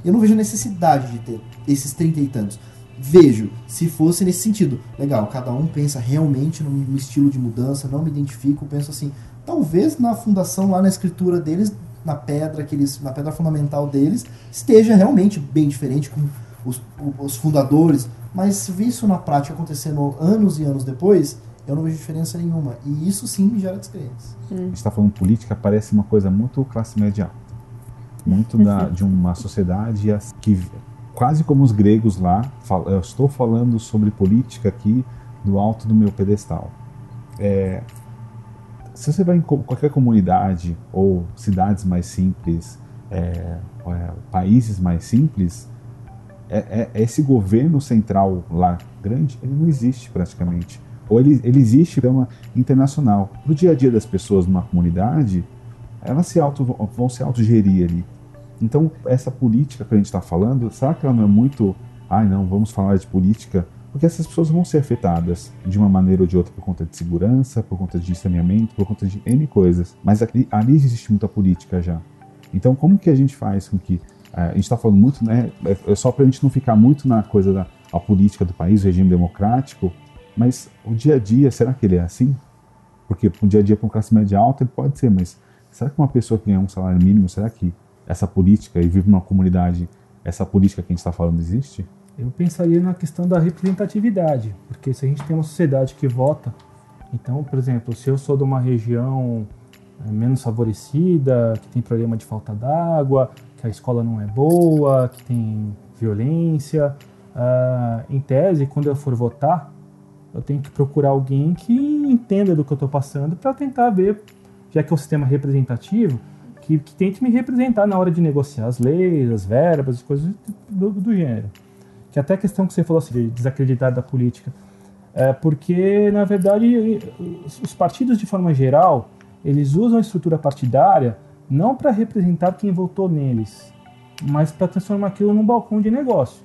Eu não vejo necessidade de ter esses trinta e tantos. Vejo, se fosse nesse sentido. Legal, cada um pensa realmente num estilo de mudança, não me identifico, penso assim, talvez na fundação, lá na escritura deles, na pedra, que eles, na pedra fundamental deles, esteja realmente bem diferente com os, os fundadores, mas se isso na prática acontecendo anos e anos depois, eu não vejo diferença nenhuma. E isso sim me gera descrença. Hum. A gente está falando política, parece uma coisa muito classe média alta. Muito da, de uma sociedade que, quase como os gregos lá, eu estou falando sobre política aqui do alto do meu pedestal. É, se você vai em qualquer comunidade ou cidades mais simples, é, é, países mais simples, é, é, esse governo central lá grande, ele não existe praticamente ou ele, ele existe de uma internacional. No dia a dia das pessoas numa comunidade, elas se auto, vão se autogerir ali. Então, essa política que a gente está falando, será que ela não é muito. Ai, não, vamos falar de política? Porque essas pessoas vão ser afetadas de uma maneira ou de outra por conta de segurança, por conta de saneamento, por conta de N coisas. Mas ali, ali existe muita política já. Então, como que a gente faz com que. Eh, a gente está falando muito, né? É, é só para a gente não ficar muito na coisa da política do país, o regime democrático, mas o dia a dia, será que ele é assim? Porque o dia a dia para um classe média alta ele pode ser, mas será que uma pessoa que ganha um salário mínimo, será que essa política e vive numa comunidade, essa política que a gente está falando existe? Eu pensaria na questão da representatividade, porque se a gente tem uma sociedade que vota, então, por exemplo, se eu sou de uma região é, menos favorecida, que tem problema de falta d'água, que a escola não é boa, que tem violência, uh, em tese, quando eu for votar, eu tenho que procurar alguém que entenda do que eu estou passando para tentar ver, já que é um sistema representativo, que, que, tente me representar na hora de negociar as leis, as verbas, as coisas do, do gênero. Que até a questão que você falou assim, de desacreditar da política. É porque, na verdade, os partidos, de forma geral, eles usam a estrutura partidária não para representar quem votou neles, mas para transformar aquilo num balcão de negócio.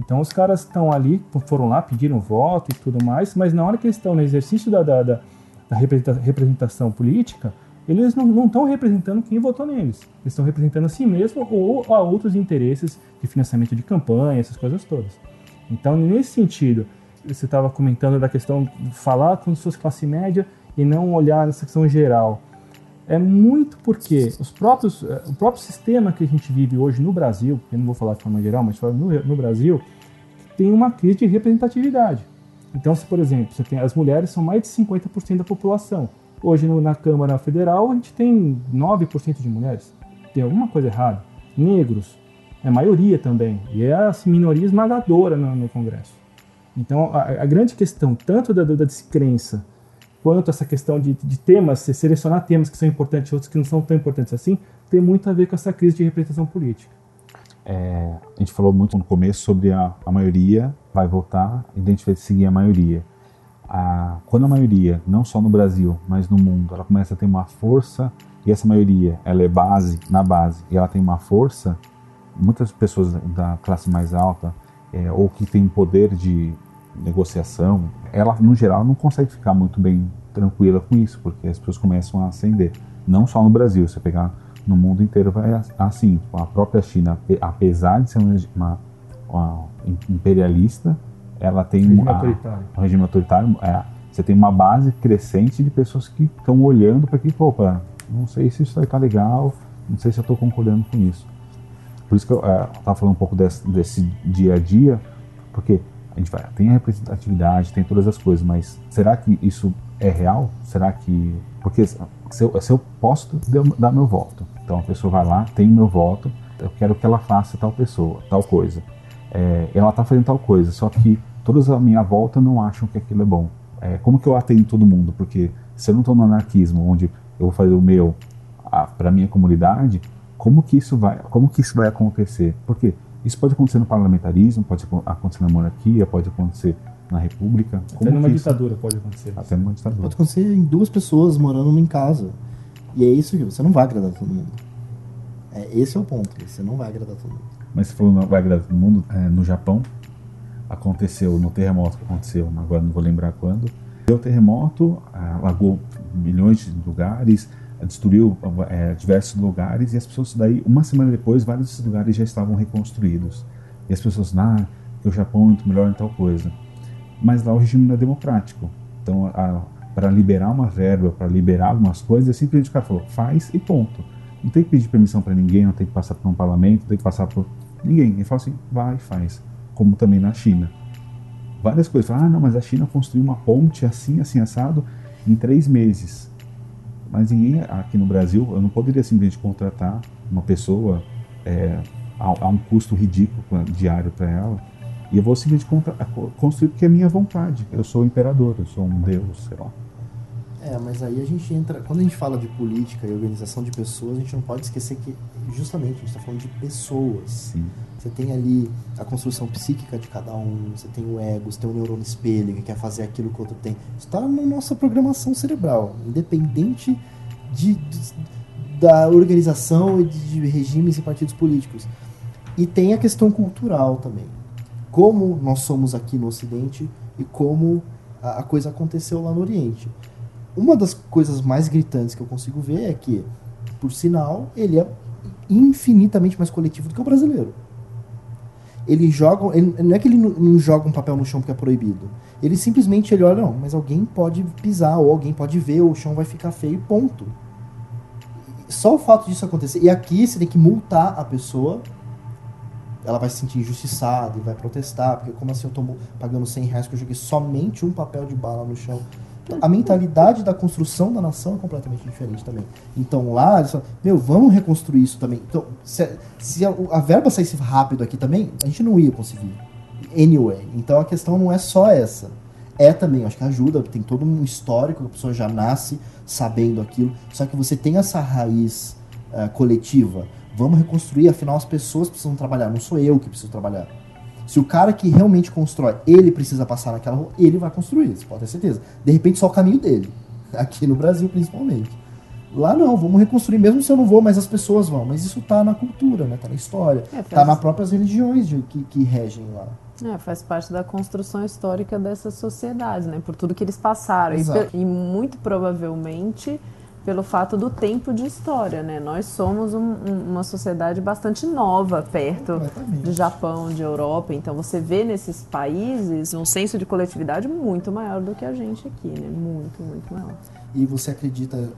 Então os caras estão ali, foram lá, pediram voto e tudo mais, mas na hora que eles estão no exercício da, da, da, da representação política, eles não estão representando quem votou neles. Eles estão representando a si mesmo ou a outros interesses de financiamento de campanha, essas coisas todas. Então, nesse sentido, você estava comentando da questão de falar com suas classe média e não olhar nessa questão geral. É muito porque os próprios, eh, o próprio sistema que a gente vive hoje no Brasil, eu não vou falar de forma geral, mas no, no Brasil, tem uma crise de representatividade. Então, se por exemplo, você tem, as mulheres são mais de 50% da população. Hoje no, na Câmara Federal a gente tem 9% de mulheres. Tem alguma coisa errada. Negros, é maioria também. E é a minoria esmagadora no, no Congresso. Então, a, a, grande questão, tanto da, da descrença quanto essa questão de, de temas, selecionar temas que são importantes e outros que não são tão importantes assim, tem muito a ver com essa crise de representação política. É, a gente falou muito no começo sobre a, a maioria vai votar e a gente vai seguir a maioria. A, quando a maioria, não só no Brasil, mas no mundo, ela começa a ter uma força e essa maioria, ela é base, na base, e ela tem uma força, muitas pessoas da classe mais alta, é, ou que tem poder de negociação, ela, no geral, não consegue ficar muito bem tranquila com isso, porque as pessoas começam a ascender. Não só no Brasil, você pegar no mundo inteiro vai assim. A própria China, apesar de ser uma, uma imperialista, ela tem regime a, autoritário. um regime autoritário. É, você tem uma base crescente de pessoas que estão olhando para que, opa, não sei se isso aí está legal, não sei se eu estou concordando com isso. Por isso que eu é, estava falando um pouco desse, desse, dia a dia, porque a gente vai, tem a representatividade, tem todas as coisas, mas será que isso é real? Será que. Porque se eu, se eu posso dar meu voto, então a pessoa vai lá, tem meu voto, eu quero que ela faça tal pessoa, tal coisa. É, ela está fazendo tal coisa, só que todos à minha volta não acham que aquilo é bom. É, como que eu atendo todo mundo? Porque se eu não estou no anarquismo, onde eu vou fazer o meu para minha comunidade, como que isso vai, como que isso vai acontecer? Porque isso pode acontecer no parlamentarismo, pode acontecer na monarquia, pode acontecer na república. Até numa ditadura pode acontecer. Até numa ditadura. Pode acontecer em duas pessoas morando em casa. E é isso que você não vai agradar todo mundo. É, esse é o ponto, você não vai agradar todo mundo. Mas você falou não vai agradar todo mundo, é, no Japão aconteceu, no terremoto que aconteceu, agora não vou lembrar quando, deu terremoto, alagou milhões de lugares, destruiu é, diversos lugares e as pessoas daí, uma semana depois, vários desses lugares já estavam reconstruídos. E as pessoas, ah, o Japão é muito melhor em tal coisa. Mas lá o regime não é democrático. Então, para liberar uma verba, para liberar algumas coisas, simplesmente o cara falou, faz e ponto. Não tem que pedir permissão para ninguém, não tem que passar por um parlamento, não tem que passar por ninguém. Ele fala assim, vai e faz. Como também na China. Várias coisas. Ah, não, mas a China construiu uma ponte assim, assim, assado, em três meses. Mas ninguém aqui no Brasil, eu não poderia simplesmente contratar uma pessoa é, a, a, um custo ridículo diário para ela. E eu vou simplesmente contra, construir porque é minha vontade. Eu sou o imperador, eu sou um deus, sei lá. É, mas aí a gente entra. Quando a gente fala de política e organização de pessoas, a gente não pode esquecer que, justamente, a gente está falando de pessoas. Sim. Você tem ali a construção psíquica de cada um, você tem o ego, você tem o neurônio espelho que quer fazer aquilo que o outro tem. Isso está na nossa programação cerebral, independente de, de, da organização e de, de regimes e partidos políticos. E tem a questão cultural também. Como nós somos aqui no Ocidente e como a, a coisa aconteceu lá no Oriente uma das coisas mais gritantes que eu consigo ver é que, por sinal, ele é infinitamente mais coletivo do que o brasileiro. Ele joga, ele, não é que ele não, joga um papel no chão porque é proibido. Ele simplesmente ele olha, não, mas alguém pode pisar, ou alguém pode ver, o chão vai ficar feio, ponto. Só o fato disso acontecer. E aqui você tem que multar a pessoa, ela vai se sentir injustiçada e vai protestar, porque como assim eu tô pagando 100 reais que eu joguei somente um papel de bala no chão? A mentalidade da construção da nação é completamente diferente também. Então lá, eles falam, meu, vamos reconstruir isso também. Então, se, se a, a, verba saísse rápido aqui também, a gente não ia conseguir. Anyway. Então a questão não é só essa. É também, acho que ajuda, tem todo um histórico, a pessoa já nasce sabendo aquilo. Só que você tem essa raiz uh, coletiva. Vamos reconstruir, afinal as pessoas precisam trabalhar, não sou eu que preciso trabalhar. Se o cara que realmente constrói, ele precisa passar naquela rua, ele vai construir, você pode ter certeza. De repente, só o caminho dele. Aqui no Brasil, principalmente. Lá não, vamos reconstruir, mesmo se eu não vou, mas as pessoas vão. Mas isso tá na cultura, né? Tá na história. É, tá nas próprias religiões de, que, que regem lá. É, faz parte da construção histórica dessas sociedades, né? Por tudo que eles passaram. E, e, muito provavelmente pelo fato do tempo de história, né? Nós somos um, uma sociedade bastante nova perto do Japão, de Europa, então você vê nesses países um senso de coletividade muito maior do que a gente aqui, né? Muito, muito maior. E você acredita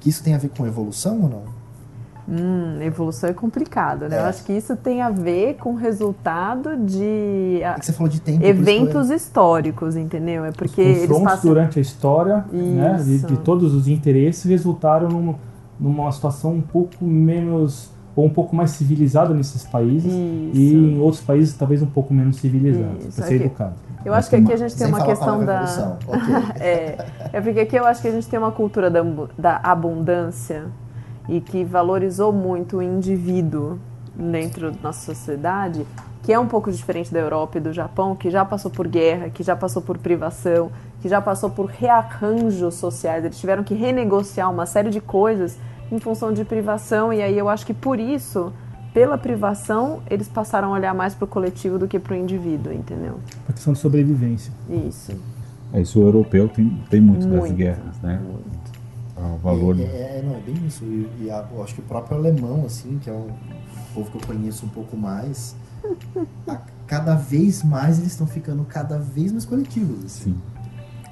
que isso tem a ver com evolução ou não? Hum, evolução é complicado, né? É. Eu acho que isso tem a ver com o resultado de é você falou de tempo, eventos históricos, entendeu? É porque os eles passam... durante a história, né, de, de, todos os interesses resultaram numa, numa situação um pouco menos ou um pouco mais civilizado nesses países Isso. e em outros países talvez um pouco menos civilizado, Isso, para ser aqui- educado. Eu acho que aqui a gente tem Sem uma questão da. evolução. Ok. É, é porque aqui eu acho que a gente tem uma cultura da, da abundância e que valorizou muito o indivíduo dentro da nossa sociedade, que é um pouco diferente da Europa e do Japão, que já passou por guerra, que já passou por privação, que já passou por rearranjos sociais. Eles tiveram que renegociar uma série de coisas em função de privação, e aí eu acho que por isso, pela privação, eles passaram a olhar mais para o coletivo do que para o indivíduo, entendeu? A questão de sobrevivência. Isso. É, isso o europeu tem, tem muito, das Muito, guerras, né? muito. O valor. É, é, não, é bem isso. E, e a- eu acho que o próprio alemão, assim, que é um povo que eu conheço um pouco mais, a- cada vez mais eles estão ficando cada vez mais coletivos, assim. Sim.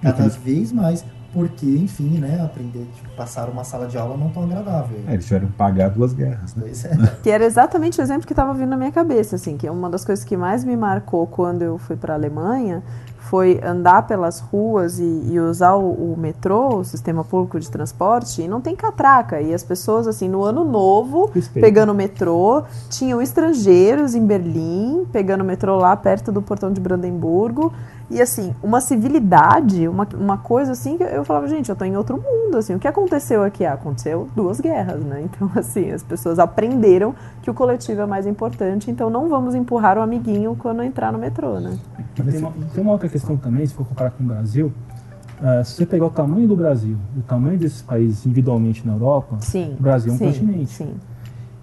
Cada vez mais, porque, enfim, né, aprender, tipo, passar uma sala de aula não tão agradável. É, eles tiveram que pagar duas guerras, né? Pois é. Que era exatamente o exemplo que estava vindo na minha cabeça, assim, que uma das coisas que mais me marcou quando eu fui para a Alemanha foi andar pelas ruas e, e usar o, o metrô, o sistema público de transporte, e não tem catraca. E as pessoas, assim, no ano novo, Respeito. pegando o metrô, tinham estrangeiros em Berlim, pegando o metrô lá perto do portão de Brandemburgo. E assim, uma civilidade, uma, uma coisa assim que eu falava, gente, eu tô em outro mundo, assim, o que aconteceu aqui? Ah, aconteceu duas guerras, né? Então, assim, as pessoas aprenderam que o coletivo é mais importante, então não vamos empurrar o amiguinho quando entrar no metrô, né? Tem uma, tem uma outra questão também, se for comparar com o Brasil, ah, se você pegar o tamanho do Brasil, o tamanho desses países individualmente na Europa, Sim. o Brasil é um sim, continente. Sim.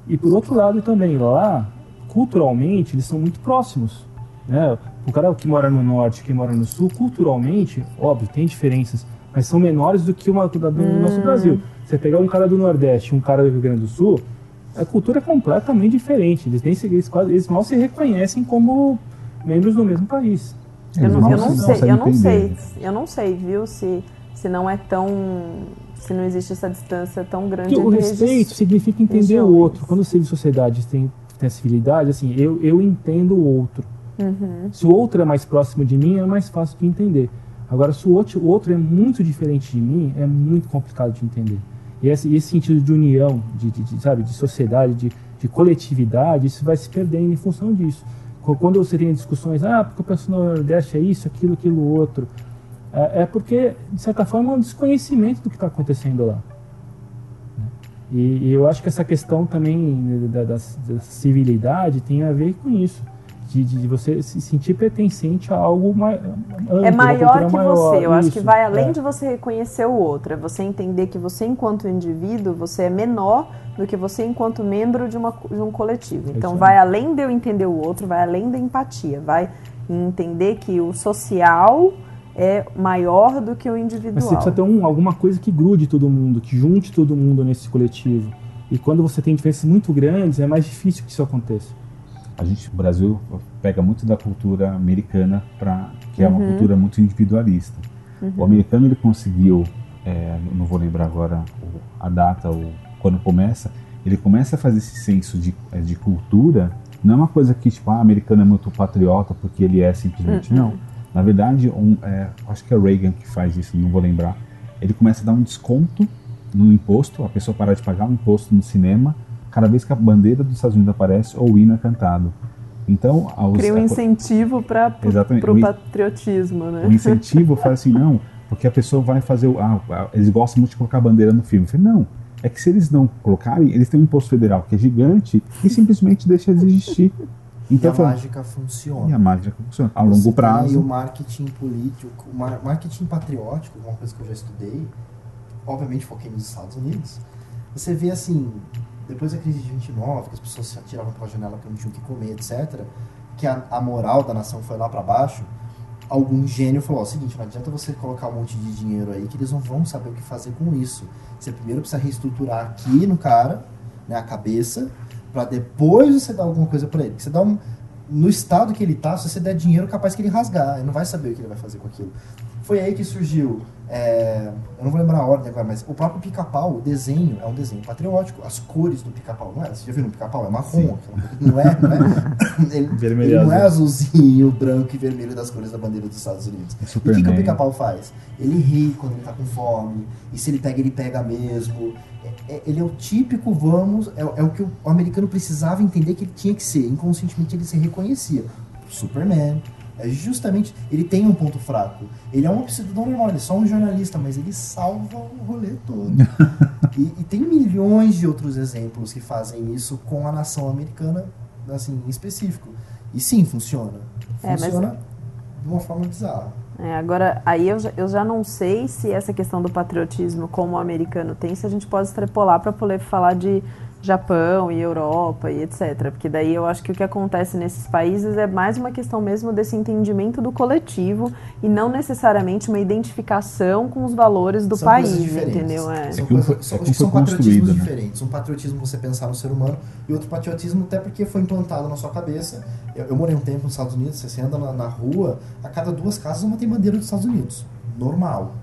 E por outro lado também, lá, culturalmente, eles são muito próximos. Né? O cara que mora no norte, que mora no sul, culturalmente, óbvio, tem diferenças, mas são menores do que uma da- do nosso Brasil. Você pegar um cara do Nordeste e um cara do Rio Grande do Sul, a cultura é completamente diferente. Eles, nem eles, quase, eles mal se reconhecem como membros do mesmo país. Eu não, eu não se- sei, eu não sei, eu não sei, viu, se, se não é tão. se não existe essa distância tão grande Porque o respeito significa entender o outro. Quando você em sociedade tem, tem civilidade, assim, eu, eu entendo o outro. Uhum. Se o outro é mais próximo de mim, é mais fácil de entender. Agora, se o outro, é muito diferente de mim, é muito complicado de entender. E esse, esse sentido de união, de, de- de, sabe, de sociedade, de, de coletividade, isso vai se perdendo em função disso. Qu- Quando você tem discussões, ah, porque o pessoal no Nordeste é isso, aquilo, aquilo, outro, é, é porque, de certa forma, é um desconhecimento do que está acontecendo lá. né? E, e eu acho que essa questão também da, da- da civilidade tem a ver com isso. De, de você se sentir pertencente a algo mai, amplo, É maior que maior, você. Eu acho isso, que vai além é. de você reconhecer o outro. É você entender que você, enquanto indivíduo, você é menor do que você enquanto membro de, uma, de um coletivo. Então, vai além de eu entender o outro, vai além da empatia. Vai entender que o social é maior do que o Mas individual. você precisa ter um, alguma coisa que grude todo mundo, que junte todo mundo nesse coletivo. E quando você tem diferenças muito grandes, é mais difícil que isso aconteça. A gente, o Brasil, pega muito da cultura americana, pra, que é uma Uhum. cultura muito individualista. O americano ele conseguiu, é, não vou lembrar agora o- a data, ou quando começa, ele começa a fazer esse senso de, é, de cultura. Não é uma coisa que tipo, ah, o americano é muito patriota porque ele é simplesmente. Não. Na verdade, um, é, acho que é Reagan que faz isso, não vou lembrar. Ele começa a dar um desconto no imposto, a pessoa para de pagar um imposto no cinema cada vez que a bandeira dos Estados Unidos aparece ou o hino é cantado. Então, aos, Cria um incentivo para o patriotismo, né? o incentivo fala assim, não, porque a pessoa vai fazer o. Ah, eles gostam muito de colocar a bandeira no filme. Eu falei, não, é que se eles não colocarem, eles têm um imposto federal que é gigante e simplesmente deixa de existir. E Então, a foi- mágica funciona. e a mágica funciona. A longo prazo. o marketing político, o mar- marketing patriótico, uma coisa que eu já estudei, obviamente foquei nos Estados Unidos. Você vê assim, depois da crise de 29, que as pessoas se atiravam pela janela porque não tinham o que comer, etc., que a, a moral da nação foi lá para baixo, algum gênio falou: ó, seguinte, não adianta você colocar um monte de dinheiro aí que eles não vão saber o que fazer com isso. Você primeiro precisa reestruturar aqui no cara, né, a cabeça, para depois você dar alguma coisa para ele. Porque você dá um. No estado que ele tá, se você der dinheiro, capaz que ele rasgar, ele não vai saber o que ele vai fazer com aquilo. Foi aí que surgiu é, eu não vou lembrar a ordem agora, mas o próprio pica-pau, o desenho, é um desenho patriótico. As cores do pica-pau, não é? Você já viu no pica-pau? É marrom. Não é, não é? Ele, ele não é azulzinho, branco e vermelho das cores da bandeira dos Estados Unidos. É o que, que o pica-pau faz? Ele ri quando ele tá com fome. E se ele pega, ele pega mesmo. É, é, ele é o típico, vamos, é, é, o que o americano precisava entender que ele tinha que ser. Inconscientemente ele se reconhecia. Superman, é justamente, ele tem um ponto fraco. Ele é um cidadão normal, ele é só um jornalista, mas ele salva o rolê todo. e, e, tem milhões de outros exemplos que fazem isso com a nação americana, assim, em específico. E sim, funciona. Funciona é, mas... de uma forma bizarra. É, agora, aí eu já, eu já não sei se essa questão do patriotismo, como o americano tem, se a gente pode extrapolar para poder falar de Japão e Europa e etc. Porque daí eu acho que o que acontece nesses países é mais uma questão mesmo desse entendimento do coletivo e não necessariamente uma identificação com os valores do são país, entendeu? É. São, coisa, são, é são patriotismos né? diferentes. Um patriotismo você pensar no ser humano e outro patriotismo até porque foi implantado na sua cabeça. Eu, eu morei um tempo nos Estados Unidos, você anda na, na rua, a cada duas casas uma tem bandeira dos Estados Unidos. Normal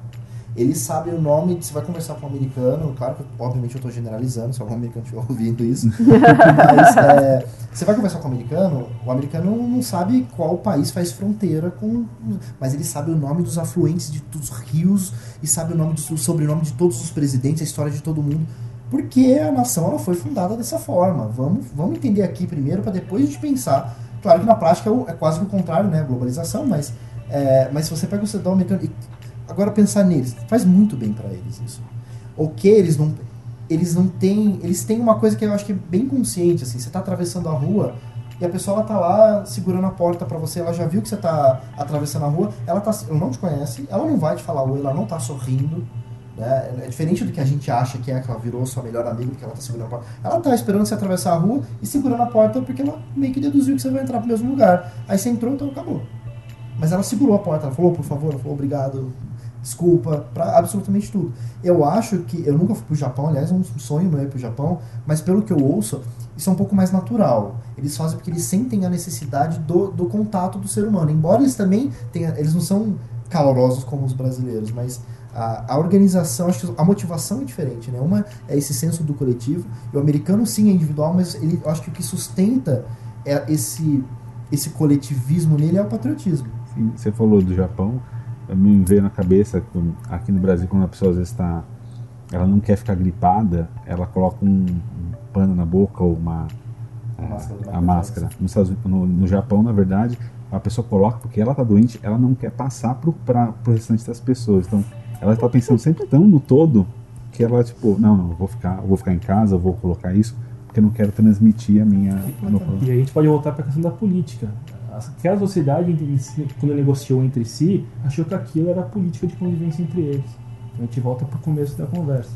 ele sabe o nome, você vai conversar com um americano, claro que obviamente eu estou generalizando, se algum americano estiver ouvindo isso, mas é, você vai conversar com um americano, o americano não sabe qual país faz fronteira com, mas ele sabe o nome dos afluentes de todos os rios e sabe o nome do sobrenome de todos os presidentes, a história de todo mundo. Porque a nação ela foi fundada dessa forma. Vamos, vamos entender aqui primeiro para depois a gente pensar. Claro que na prática é, é quase o contrário, né? Globalização, mas, é, mas se você pega o cidadão americano. E, Agora pensar neles, faz muito bem para eles isso. O que eles não eles não têm, eles têm uma coisa que eu acho que é bem consciente assim, você tá atravessando a rua e a pessoa ela tá lá segurando a porta para você, ela já viu que você tá atravessando a rua, ela tá, ela não te conhece, ela não vai te falar oi, ela não tá sorrindo, né? É diferente do que a gente acha que é que ela virou sua melhor amiga porque ela tá segurando a porta. Ela tá esperando você atravessar a rua e segurando a porta porque ela meio que deduziu que você vai entrar pro mesmo lugar. Aí você entrou, então acabou. Mas ela segurou a porta, ela falou, por favor, ela falou obrigado, desculpa, para absolutamente tudo. Eu acho que, eu nunca fui pro Japão, aliás, é um sonho meu ir pro Japão, mas pelo que eu ouço, isso é um pouco mais natural. Eles fazem porque eles sentem a necessidade do, do contato do ser humano. Embora eles também tenham, eles não são calorosos como os brasileiros, mas a, a organização, acho que a motivação é diferente, né? Uma é esse senso do coletivo, e o americano sim é individual, mas ele, eu acho que o que sustenta é esse, esse coletivismo nele é o patriotismo. Sim, você falou do Japão, me veio na cabeça que aqui no Brasil, quando a pessoa às vezes está. Ela não quer ficar gripada, ela coloca um, um pano na boca ou uma. A é, máscara. A máscara. No, no, Japão, na verdade, a pessoa coloca porque ela está doente, ela não quer passar para o restante das pessoas. Então, ela está pensando sempre tão no todo que ela, tipo, não, não, eu vou ficar, eu vou ficar em casa, eu vou colocar isso, porque eu não quero transmitir a minha. E, e a gente pode voltar para a questão da política aquela sociedade, quando negociou entre si, achou que aquilo era política de convivência entre eles. Então a gente volta para o começo da conversa.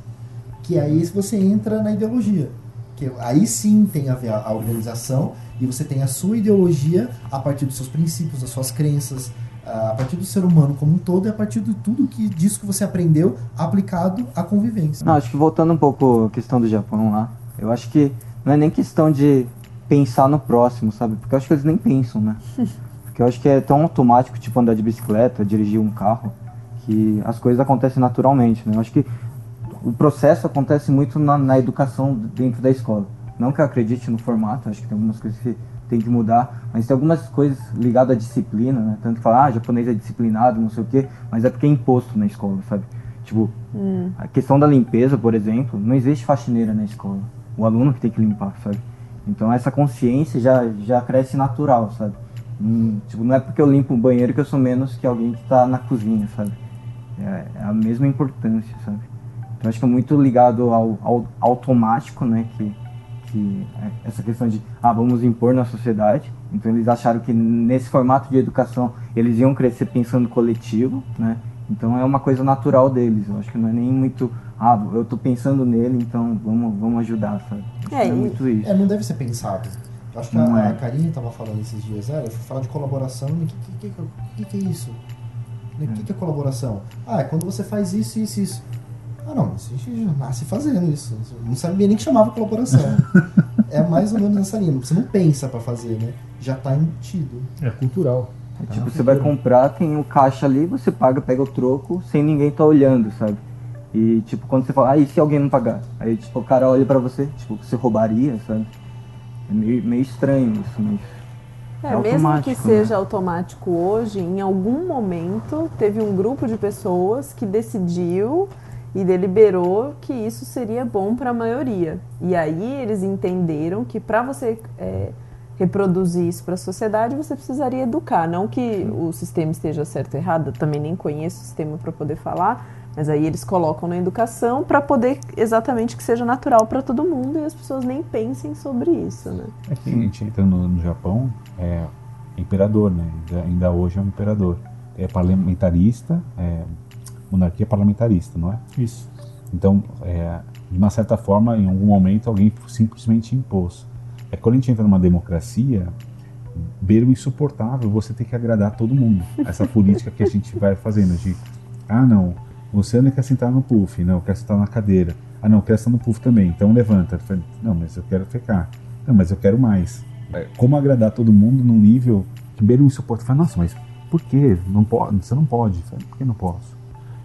Que aí você entra na ideologia. Que aí sim tem a ver a organização e você tem a sua ideologia a partir dos seus princípios, das suas crenças, a partir do ser humano como um todo e a partir de tudo que disso que você aprendeu aplicado à convivência. Não, acho que voltando um pouco à questão do Japão lá, eu acho que não é nem questão de pensar no próximo, sabe? Porque eu acho que eles nem pensam, né? Porque eu acho que é tão automático, tipo andar de bicicleta, dirigir um carro, que as coisas acontecem naturalmente, né? Eu acho que o processo acontece muito na, na educação dentro da escola. Não que eu acredite no formato, acho que tem algumas coisas que tem que mudar, mas tem algumas coisas ligadas à disciplina, né? Tanto que falar, ah, japonês é disciplinado, não sei o quê, mas é porque é imposto na escola, sabe? Tipo, hum. a questão da limpeza, por exemplo, não existe faxineira na escola. O aluno que tem que limpar, sabe? Então essa consciência já, já cresce natural, sabe? Hum, tipo, não é porque eu limpo um banheiro que eu sou menos que alguém que está na cozinha, sabe? É, é, a mesma importância, sabe? Então acho que é muito ligado ao, ao automático, né? Que, que é essa questão de, ah, vamos impor na sociedade. Então eles acharam que nesse formato de educação eles iam crescer pensando coletivo, né? Então é uma coisa natural deles. Eu acho que não é nem muito ah, eu tô pensando nele, então vamos, vamos ajudar, sabe? É, é muito isso. É, não deve ser pensado. Eu acho que não a, é. a Karine estava falando esses dias, é, eu fui falar de colaboração, o que, que, que, que, é isso? O que, que é colaboração? Ah, é quando você faz isso, isso, isso. Ah, não, a gente já nasce fazendo isso. Não sabia nem que chamava colaboração. é mais ou menos essa linha. Você não pensa para fazer, né? Já está embutido. É cultural. É, tipo, você vai comprar, tem o caixa ali, você paga, pega o troco, sem ninguém tá olhando, sabe? E tipo, quando você fala, ah, e se alguém não pagar? Aí tipo, o cara olha pra você, tipo, você roubaria, sabe? É meio, meio estranho isso, mas. É, É mesmo que automático, seja automático hoje, em algum momento teve um grupo de pessoas que decidiu e deliberou que isso seria bom para a maioria. E aí eles entenderam que para você é, reproduzir isso para a sociedade, você precisaria educar. Não que o sistema esteja certo ou errado, eu também nem conheço o sistema para poder falar, mas aí eles colocam na educação para poder exatamente que seja natural para todo mundo e as pessoas nem pensem sobre isso, né? É que a gente entra no, no Japão, é imperador, né? Ainda, ainda hoje é um imperador. É parlamentarista, é monarquia parlamentarista, não é? Isso. Então, é, de uma certa forma, em algum momento, alguém simplesmente impôs. É quando a gente entra numa democracia, beira o insuportável você ter que agradar todo mundo. Essa política que a gente vai fazendo de, ah, não, você não quer sentar no puff, não, eu quero sentar na cadeira. Ah, não, eu quero sentar no puff também, então levanta. Não, mas eu quero ficar. Não, mas eu quero mais. É, como agradar todo mundo num nível que beira o insuportável. Nossa, mas por quê? Não pode, você não pode. Por que não posso?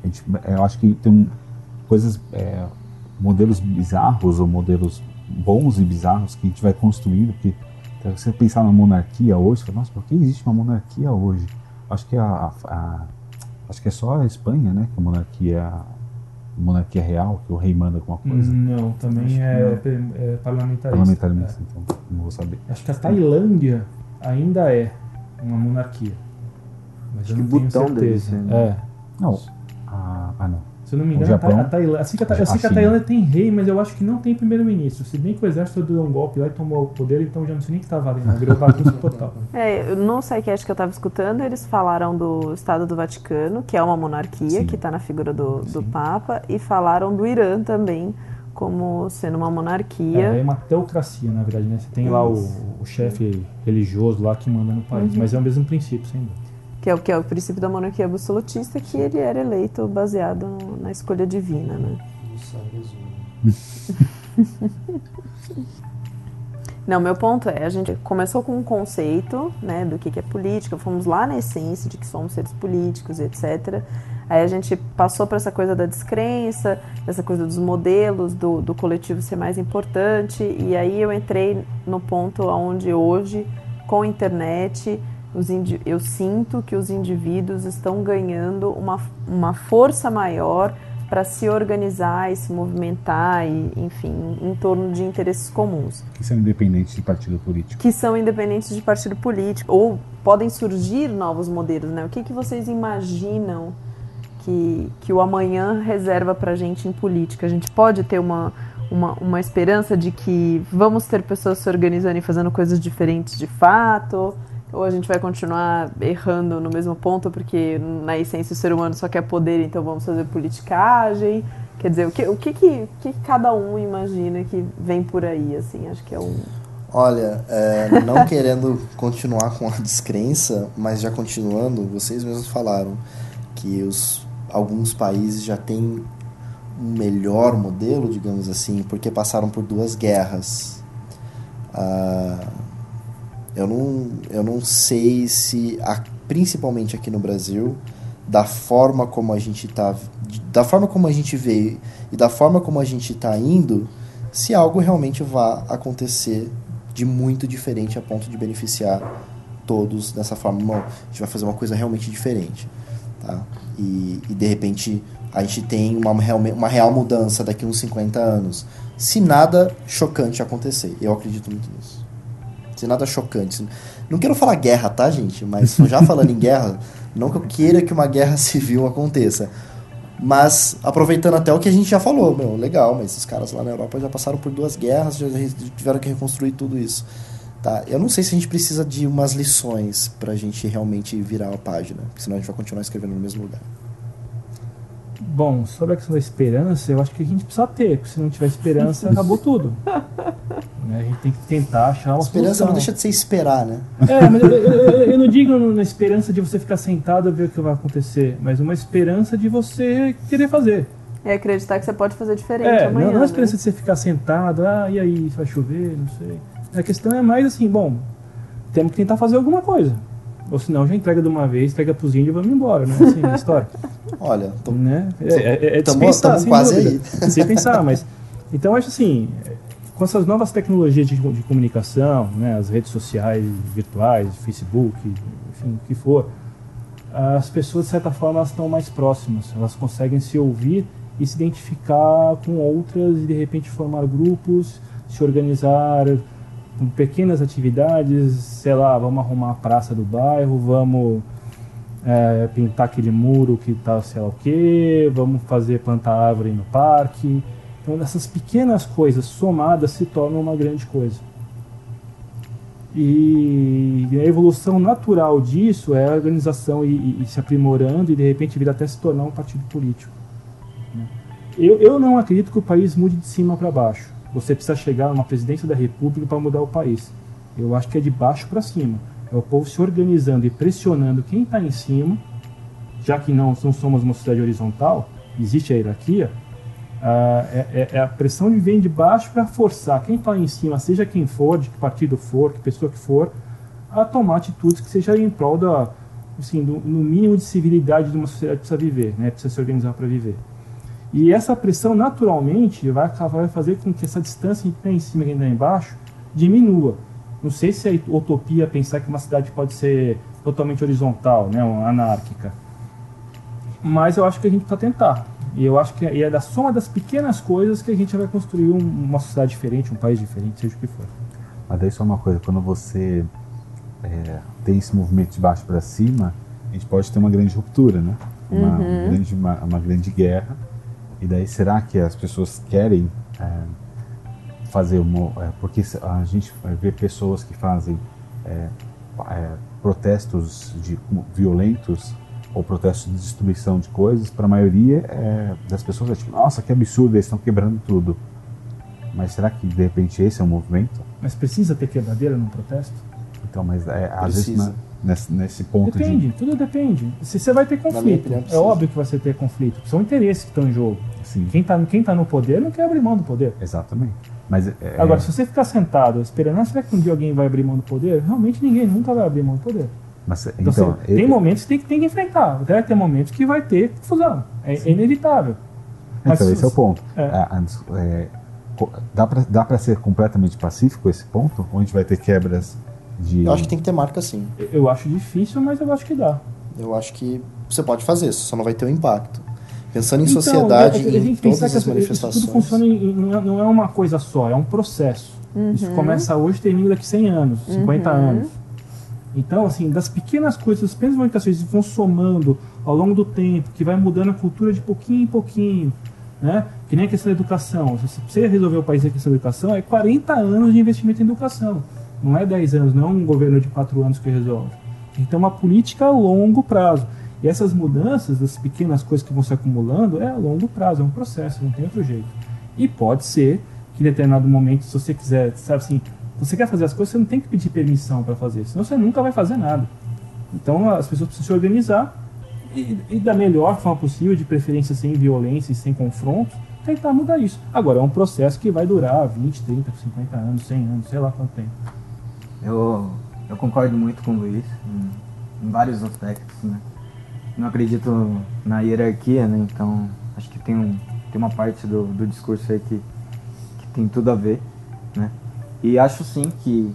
A gente, eu acho que tem um, coisas, é, modelos bizarros ou modelos bons e bizarros que a gente vai construindo. Que se você pensar na monarquia hoje, você fala, nossa, por que existe uma monarquia hoje? Acho que a, a, a acho que é só a Espanha, né, que a monarquia a monarquia real, que o rei manda alguma coisa. Não, também que é, é parlamentarista. Parlamentarista, então não vou saber. É. Acho que a Tailândia ainda é uma monarquia. Mas Acho eu que não tenho Butão deve certeza. ser, né? É. Não, ah, ah não. Se eu não me engano, Japão- a Tailândia. Assim que a sei que a. Tailândia tem rei, mas eu acho que não tem primeiro-ministro. Se bem que o exército deu um golpe lá e tomou o poder, então já não sei nem o que tá valendo. Virou bagunça total. É, no SciCast que eu estava escutando, eles falaram do Estado do Vaticano, que é uma monarquia, Sim. que está na figura do, do Sim. Papa, e falaram do Irã também, como sendo uma monarquia. É, é uma teocracia, na verdade, né? Você tem lá o, o chefe religioso lá que manda no país, Uhum. mas é o mesmo princípio, sem dúvida. Que é o que é o princípio da monarquia absolutista, que ele era eleito baseado no- na escolha divina, né? Não, meu ponto é, a gente começou com um conceito, né, do que que é política, fomos lá na essência de que somos seres políticos, etc. Aí a gente passou para essa coisa da descrença, dessa coisa dos modelos, do, do coletivo ser mais importante, e aí eu entrei no ponto onde hoje, com a internet, eu sinto que os indivíduos estão ganhando uma, uma força maior para se organizar e se movimentar, e, enfim, em torno de interesses comuns Que são independentes de partido político. que são independentes de partido político ou podem surgir novos modelos, né? O que, que vocês imaginam que, que o amanhã reserva para gente em política? A gente pode ter uma, uma, uma esperança de que vamos ter pessoas se organizando e fazendo coisas diferentes de fato? Ou a gente vai continuar errando no mesmo ponto porque na essência o ser humano só quer poder, então vamos fazer politicagem? Quer dizer, o que, o que, que, que cada um imagina que vem por aí, assim? Acho que é um... Olha, é, não querendo continuar com a descrença, mas já continuando, vocês mesmos falaram que os, alguns países já têm um melhor modelo, digamos assim, porque passaram por duas guerras. Ah, eu, não, eu não sei se, principalmente aqui no Brasil, da forma como a gente tá, da forma como a gente veio e da forma como a gente está indo, se algo realmente vai acontecer de muito diferente a ponto de beneficiar todos dessa forma. Não, a gente vai fazer uma coisa realmente diferente. Tá? E, e de repente a gente tem uma, real- uma real mudança daqui uns 50 anos. Se nada chocante acontecer. Eu acredito muito nisso. Se nada chocante. Não quero falar guerra, tá, gente? Mas já falando em guerra, não que eu queira que uma guerra civil aconteça. Mas, aproveitando até o que a gente já falou, meu, legal, mas esses caras lá na Europa já passaram por duas guerras, já tiveram que reconstruir tudo isso. Tá? Eu não sei se a gente precisa de umas lições pra gente realmente virar a página, senão a gente vai continuar escrevendo no mesmo lugar. Bom, sobre a questão da esperança, eu acho que a gente precisa ter, porque se não tiver esperança, acabou tudo. Né, A gente tem que tentar achar uma Esperança solução. não deixa de ser esperar, né? É, mas eu, eu- eu- não digo na esperança de você ficar sentado e ver o que vai acontecer, mas uma esperança de você querer fazer. É acreditar que você pode fazer diferente É, amanhã. não, não é a né? esperança de você ficar sentado, ah, e aí, vai chover, não sei. A questão é mais assim, bom, temos que tentar fazer alguma coisa. Ou senão já entrega de uma vez, pega pros índios e vamos embora, né? Assim, a história. Olha, tô, né? É, é, é Tamo- tamo quase dúvida. Sem pensar, mas... Então, acho assim, com essas novas tecnologias de, de comunicação, né, as redes sociais virtuais, Facebook, enfim, o que for, as pessoas, de certa forma, elas estão mais próximas. Elas conseguem se ouvir e se identificar com outras e, de repente, formar grupos, se organizar com pequenas atividades, sei lá, vamos arrumar a praça do bairro, vamos é, pintar aquele muro que tá sei lá o que, vamos fazer plantar árvore no parque. Então essas pequenas coisas somadas se tornam uma grande coisa. E a evolução natural disso é a organização e, e- e se aprimorando e de repente vir até se tornar um partido político. né? Eu, eu não acredito que o país mude de cima para baixo. Você precisa chegar numa presidência da República para mudar o país. Eu acho que é de baixo para cima. É o povo se organizando e pressionando quem está em cima, já que não, não somos uma sociedade horizontal, existe a hierarquia, ah, é, é- a pressão de vem de baixo para forçar quem está em cima, seja quem for, de que partido for, que pessoa que for, a tomar atitudes que sejam em prol da, assim, do, no mínimo de civilidade de uma sociedade que precisa viver, né? precisa se organizar para viver. E essa pressão, naturalmente, vai, acabar- vai fazer com que essa distância entre quem está em cima e quem está embaixo diminua. Não sei se é utopia pensar que uma cidade pode ser totalmente horizontal, né, uma anárquica. Mas eu acho que a gente precisa tentar. E eu acho que é, é da soma das pequenas coisas que a gente vai construir um- uma sociedade diferente, um país diferente, seja o que for. Mas daí só uma coisa, quando você é, tem esse movimento de baixo para cima, a gente pode ter uma grande ruptura, né? Uma, grande, uma, uma grande guerra. E daí será que as pessoas querem é, fazer uma. é, porque a gente ver pessoas que fazem é, é, protestos de, violentos ou protestos de destruição de coisas, para a maioria é, das pessoas é tipo, nossa, que absurdo, eles estão quebrando tudo. Mas será que de repente esse é o movimento? Mas precisa ter quebradeira num protesto? Então, mas é, às vezes nesse, nesse ponto Depende, tudo depende. Se você vai ter conflito, opinião, é óbvio que vai ter conflito. São interesses que estão em jogo. de. Sim, Quem está quem tá no poder não quer abrir mão do poder. exatamente. Mas é, Agora, se você ficar sentado esperando, ah, será que um dia alguém vai abrir mão do poder? Realmente ninguém nunca vai abrir mão do poder. mas, Então, então, assim, tem momentos que tem, que tem que enfrentar. Vai ter momentos que vai ter confusão. É, é inevitável. Mas então se esse é o você- ponto. É. É, antes, é, dá para dá para ser completamente pacífico esse ponto? Gente vai ter quebras de. eu acho que tem que ter marca sim. Eu acho difícil, mas eu acho que dá. Eu acho que você pode fazer, só não vai ter o impacto. Pensando em Então, sociedade, é que a em todas que as manifestações. Isso tudo funciona em, não é- não é uma coisa só, é um processo. Isso começa hoje e termina daqui 100 anos, 50 anos. Então, assim, das pequenas coisas, as pequenas modificações que vão somando ao longo do tempo, que vai mudando a cultura de pouquinho em pouquinho, né? Que nem a questão da educação. Se você resolver o país em questão da educação, é 40 anos de investimento em educação. Não é 10 anos, não é um governo de 4 anos que resolve. Tem que ter uma política a longo prazo. E essas mudanças, das pequenas coisas que vão se acumulando, é a longo prazo, é um processo, não tem outro jeito. E pode ser que em determinado momento, se você quiser, sabe assim, você quer fazer as coisas, você não tem que pedir permissão para fazer, senão você nunca vai fazer nada. Então as pessoas precisam se organizar e, e da melhor forma possível, de preferência sem violência e sem confronto, tentar mudar isso. Agora, é um processo que vai durar 20, 30, 50 anos, 100 anos, sei lá quanto tempo. Eu, eu concordo muito com o Luiz em, em vários aspectos, né? Não acredito na hierarquia, né? Então acho que tem, um, tem uma parte do, do discurso aí que, que tem tudo a ver, né? E acho sim que,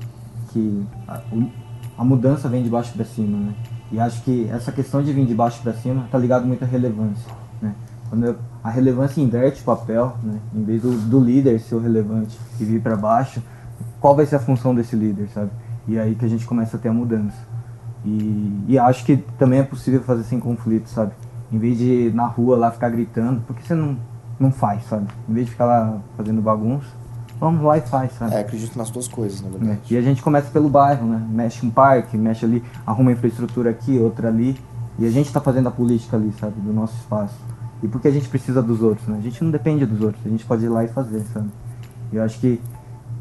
que a, a mudança vem de baixo para cima, né? E acho que essa questão de vir de baixo para cima tá ligado muito à relevância, né? Quando eu- a relevância inverte o papel, né? Em vez do, do líder ser o relevante e vir para baixo, qual vai ser a função desse líder, sabe? E aí que a gente começa a ter a mudança. E, e acho que também é possível fazer sem conflito, sabe? Em vez de na rua lá ficar gritando, porque você não, não faz, sabe? Em vez de ficar lá fazendo bagunça, vamos lá e faz, sabe? É, acredito nas duas coisas, na verdade. E a gente começa pelo bairro, né? Mexe um parque, mexe ali, arruma infraestrutura aqui, outra ali. E a gente está fazendo a política ali, sabe? Do nosso espaço. E porque a gente precisa dos outros, né? A gente não depende dos outros, a gente pode ir lá e fazer, sabe? E eu acho que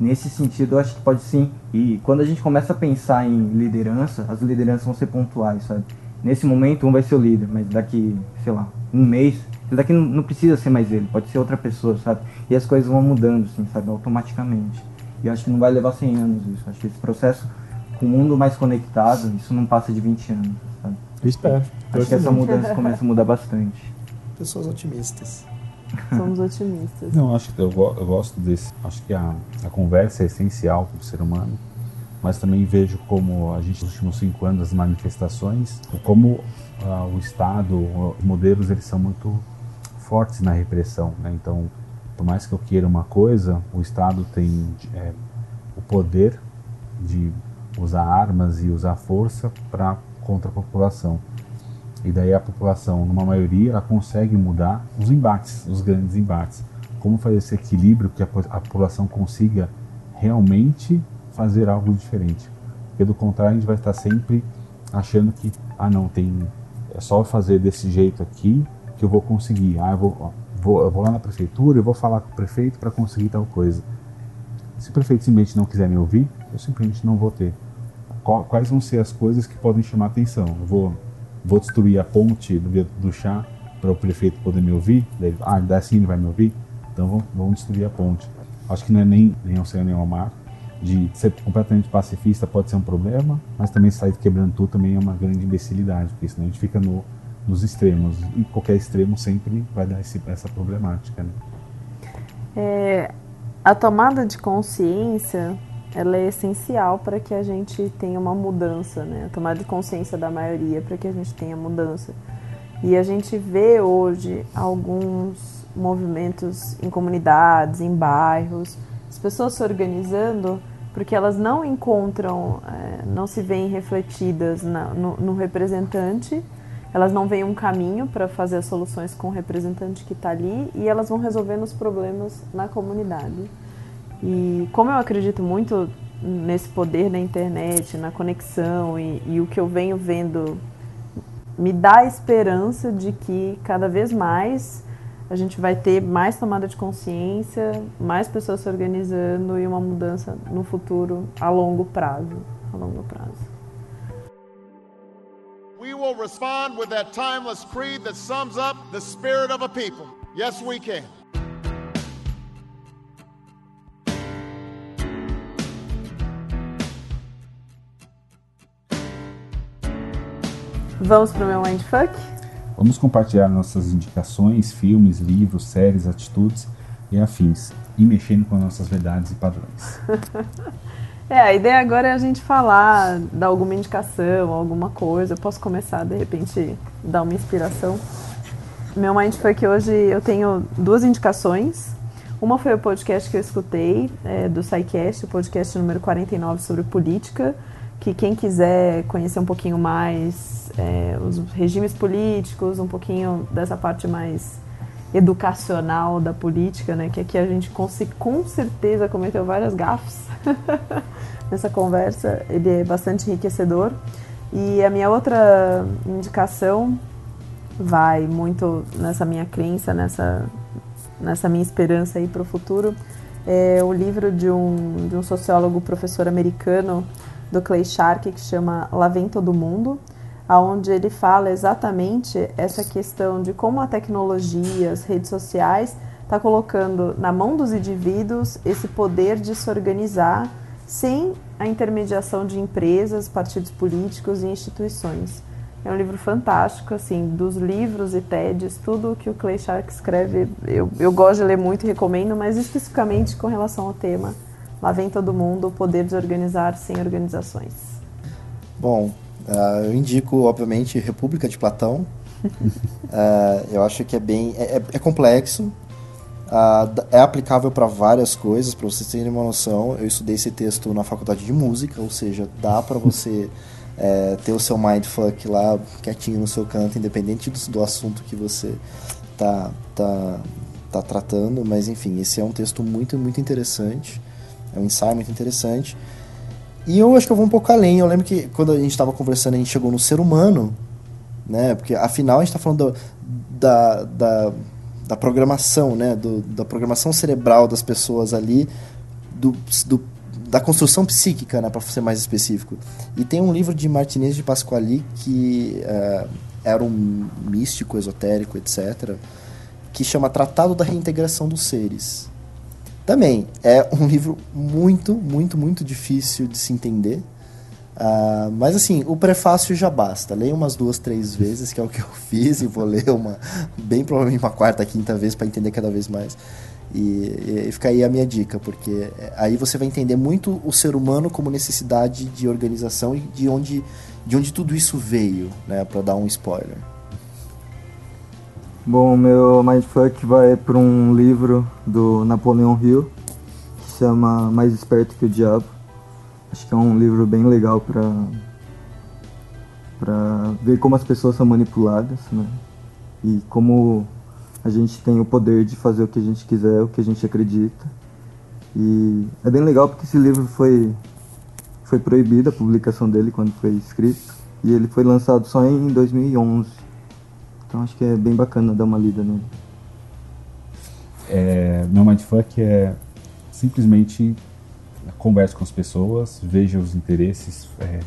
nesse sentido, eu acho que pode sim. E quando a gente começa a pensar em liderança, as lideranças vão ser pontuais, sabe? Nesse momento, um vai ser o líder, mas daqui, sei lá, um mês, daqui não, não precisa ser mais ele, pode ser outra pessoa, sabe? E as coisas vão mudando, assim, sabe? Automaticamente. E eu acho que não vai levar 100 anos isso. Acho que esse processo com o mundo mais conectado, isso não passa de 20 anos, sabe? Eu espero. Acho que essa mudança começa a mudar bastante. Pessoas otimistas. Somos otimistas. Não, acho que eu, eu gosto desse. Acho que a, a conversa é essencial para o ser humano, mas também vejo como a gente nos últimos cinco anos as manifestações, como ah, o Estado, os modelos eles são muito fortes na repressão, né? Então, por mais que eu queira uma coisa, o Estado tem é, o poder de usar armas e usar força para contra a população. E daí a população, numa maioria, ela consegue mudar os embates, os grandes embates. Como fazer esse equilíbrio que a, a população consiga realmente fazer algo diferente. Porque do contrário, a gente vai estar sempre achando que, ah não, tem é só fazer desse jeito aqui que eu vou conseguir. Ah, eu vou, vou, eu vou lá na prefeitura e vou falar com o prefeito para conseguir tal coisa. Se o prefeito simplesmente não quiser me ouvir, eu simplesmente não vou ter. Quais vão ser as coisas que podem chamar atenção? Eu vou, vou destruir a ponte do viaduto do chá para o prefeito poder me ouvir? Daí, ah, daí assim ele vai me ouvir? Então vamos, vamos destruir a ponte. Acho que não é nem, nem ao céu nem ao mar. De ser completamente pacifista pode ser um problema, mas também sair quebrando tudo também é uma grande imbecilidade, porque senão a gente fica no, nos extremos. E qualquer extremo sempre vai dar esse, essa problemática. Né? É, a tomada de consciência ela é essencial para que a gente tenha uma mudança, né? A tomada de consciência da maioria para que a gente tenha mudança. E a gente vê hoje alguns movimentos em comunidades, em bairros, as pessoas se organizando porque elas não encontram, é, não se veem refletidas no, no representante, elas não veem um caminho para fazer as soluções com o representante que está ali e elas vão resolvendo os problemas na comunidade. E como eu acredito muito nesse poder da internet, na conexão e, e o que eu venho vendo me dá a esperança de que cada vez mais a gente vai ter mais tomada de consciência, mais pessoas se organizando e uma mudança no futuro a longo prazo. A longo prazo. We will respond with that timeless creed that sums up the spirit of a people. Yes, we can. Vamos pro meu Mindfuck? Vamos compartilhar nossas indicações, filmes, livros, séries, atitudes e afins, e mexendo com nossas verdades e padrões. É, a ideia agora é a gente falar, dar alguma indicação, alguma coisa. Eu posso começar, de repente, dar uma inspiração. Meu Mindfuck hoje eu tenho duas indicações. Uma foi o podcast que eu escutei, é, do SciCast, o podcast número 49 sobre política, que quem quiser conhecer um pouquinho mais é, os regimes políticos, um pouquinho dessa parte mais educacional da política, né? Que aqui a gente com, com certeza cometeu várias gafes nessa conversa. Ele é bastante enriquecedor. E a minha outra indicação vai muito nessa minha crença, nessa, nessa minha esperança aí para o futuro. É o livro de um, de um sociólogo, professor americano, do Clay Shark, que chama Lá Vem Todo Mundo, onde ele fala exatamente essa questão de como a tecnologia, as redes sociais, está colocando na mão dos indivíduos esse poder de se organizar sem a intermediação de empresas, partidos políticos e instituições. É um livro fantástico, assim, dos livros e TEDs, tudo que o Clay Shark escreve, eu, eu gosto de ler muito e recomendo, mas especificamente com relação ao tema, lá vem todo mundo, o poder de organizar sem organizações. Bom, uh, eu indico, obviamente, República de Platão. uh, eu acho que é bem. é, é complexo, uh, é aplicável para várias coisas, para vocês terem uma noção. Eu estudei esse texto na faculdade de música, ou seja, dá para você é, ter o seu mindfuck lá quietinho no seu canto, independente do, do assunto que você tá, tá, tá tratando. Mas enfim, esse é um texto muito, muito interessante. É um ensaio muito interessante. E eu acho que eu vou um pouco além. Eu lembro que quando a gente estava conversando, a gente chegou no ser humano, né? Porque afinal a gente está falando do, da, da, da programação, né? Do, da programação cerebral das pessoas ali, do, do da construção psíquica, né? Para ser mais específico. E tem um livro de Martinez de Pasquali que uh, era um místico, esotérico, etc., que chama Tratado da Reintegração dos Seres. Também é um livro muito, muito, muito difícil de se entender. Ah, mas assim, o prefácio já basta. Leia umas duas, três vezes, que é o que eu fiz, e vou ler uma, bem provavelmente uma quarta, quinta vez para entender cada vez mais. E, e fica aí a minha dica, porque aí você vai entender muito o ser humano como necessidade de organização e de onde, de onde tudo isso veio, né? Para dar um spoiler. Bom, meu mindfuck vai para um livro do Napoleão Hill que chama Mais Esperto que o Diabo. Acho que é um livro bem legal para para ver como as pessoas são manipuladas, né? E como a gente tem o poder de fazer o que a gente quiser, o que a gente acredita. E é bem legal porque esse livro foi foi proibida a publicação dele quando foi escrito e ele foi lançado só em 2011. Então acho que é bem bacana dar uma lida nele. É, meu mindfuck é simplesmente converse com as pessoas, veja os interesses, é,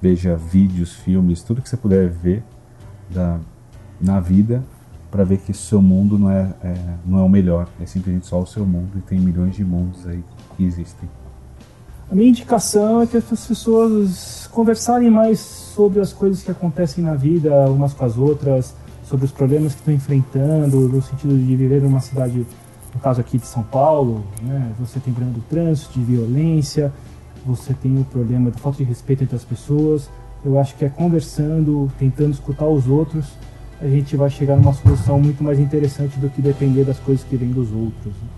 veja vídeos, filmes, tudo que você puder ver da, na vida para ver que o seu mundo não é, é, não é o melhor, é simplesmente só o seu mundo e tem milhões de mundos aí que existem. A minha indicação é que as pessoas conversarem mais sobre as coisas que acontecem na vida, umas com as outras, sobre os problemas que estão enfrentando, no sentido de viver numa cidade, no caso aqui de São Paulo, né? você tem problema do trânsito, de violência, você tem o problema da falta de respeito entre as pessoas. Eu acho que é conversando, tentando escutar os outros, a gente vai chegar numa solução muito mais interessante do que depender das coisas que vêm dos outros. né?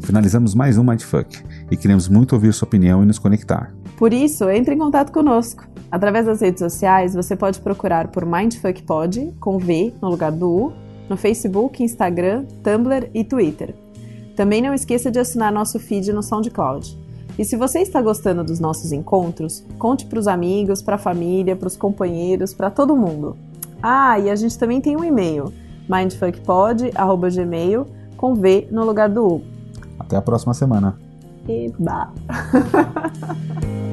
Finalizamos mais um Mindfuck e queremos muito ouvir sua opinião e nos conectar. Por isso, entre em contato conosco. Através das redes sociais, você pode procurar por MindfuckPod, com V no lugar do U, no Facebook, Instagram, Tumblr e Twitter. Também não esqueça de assinar nosso feed no SoundCloud. E se você está gostando dos nossos encontros, conte para os amigos, para a família, para os companheiros, para todo mundo. Ah, e a gente também tem um e-mail, mindfuckpod.gmail, com V no lugar do U. Até a próxima semana. Eba!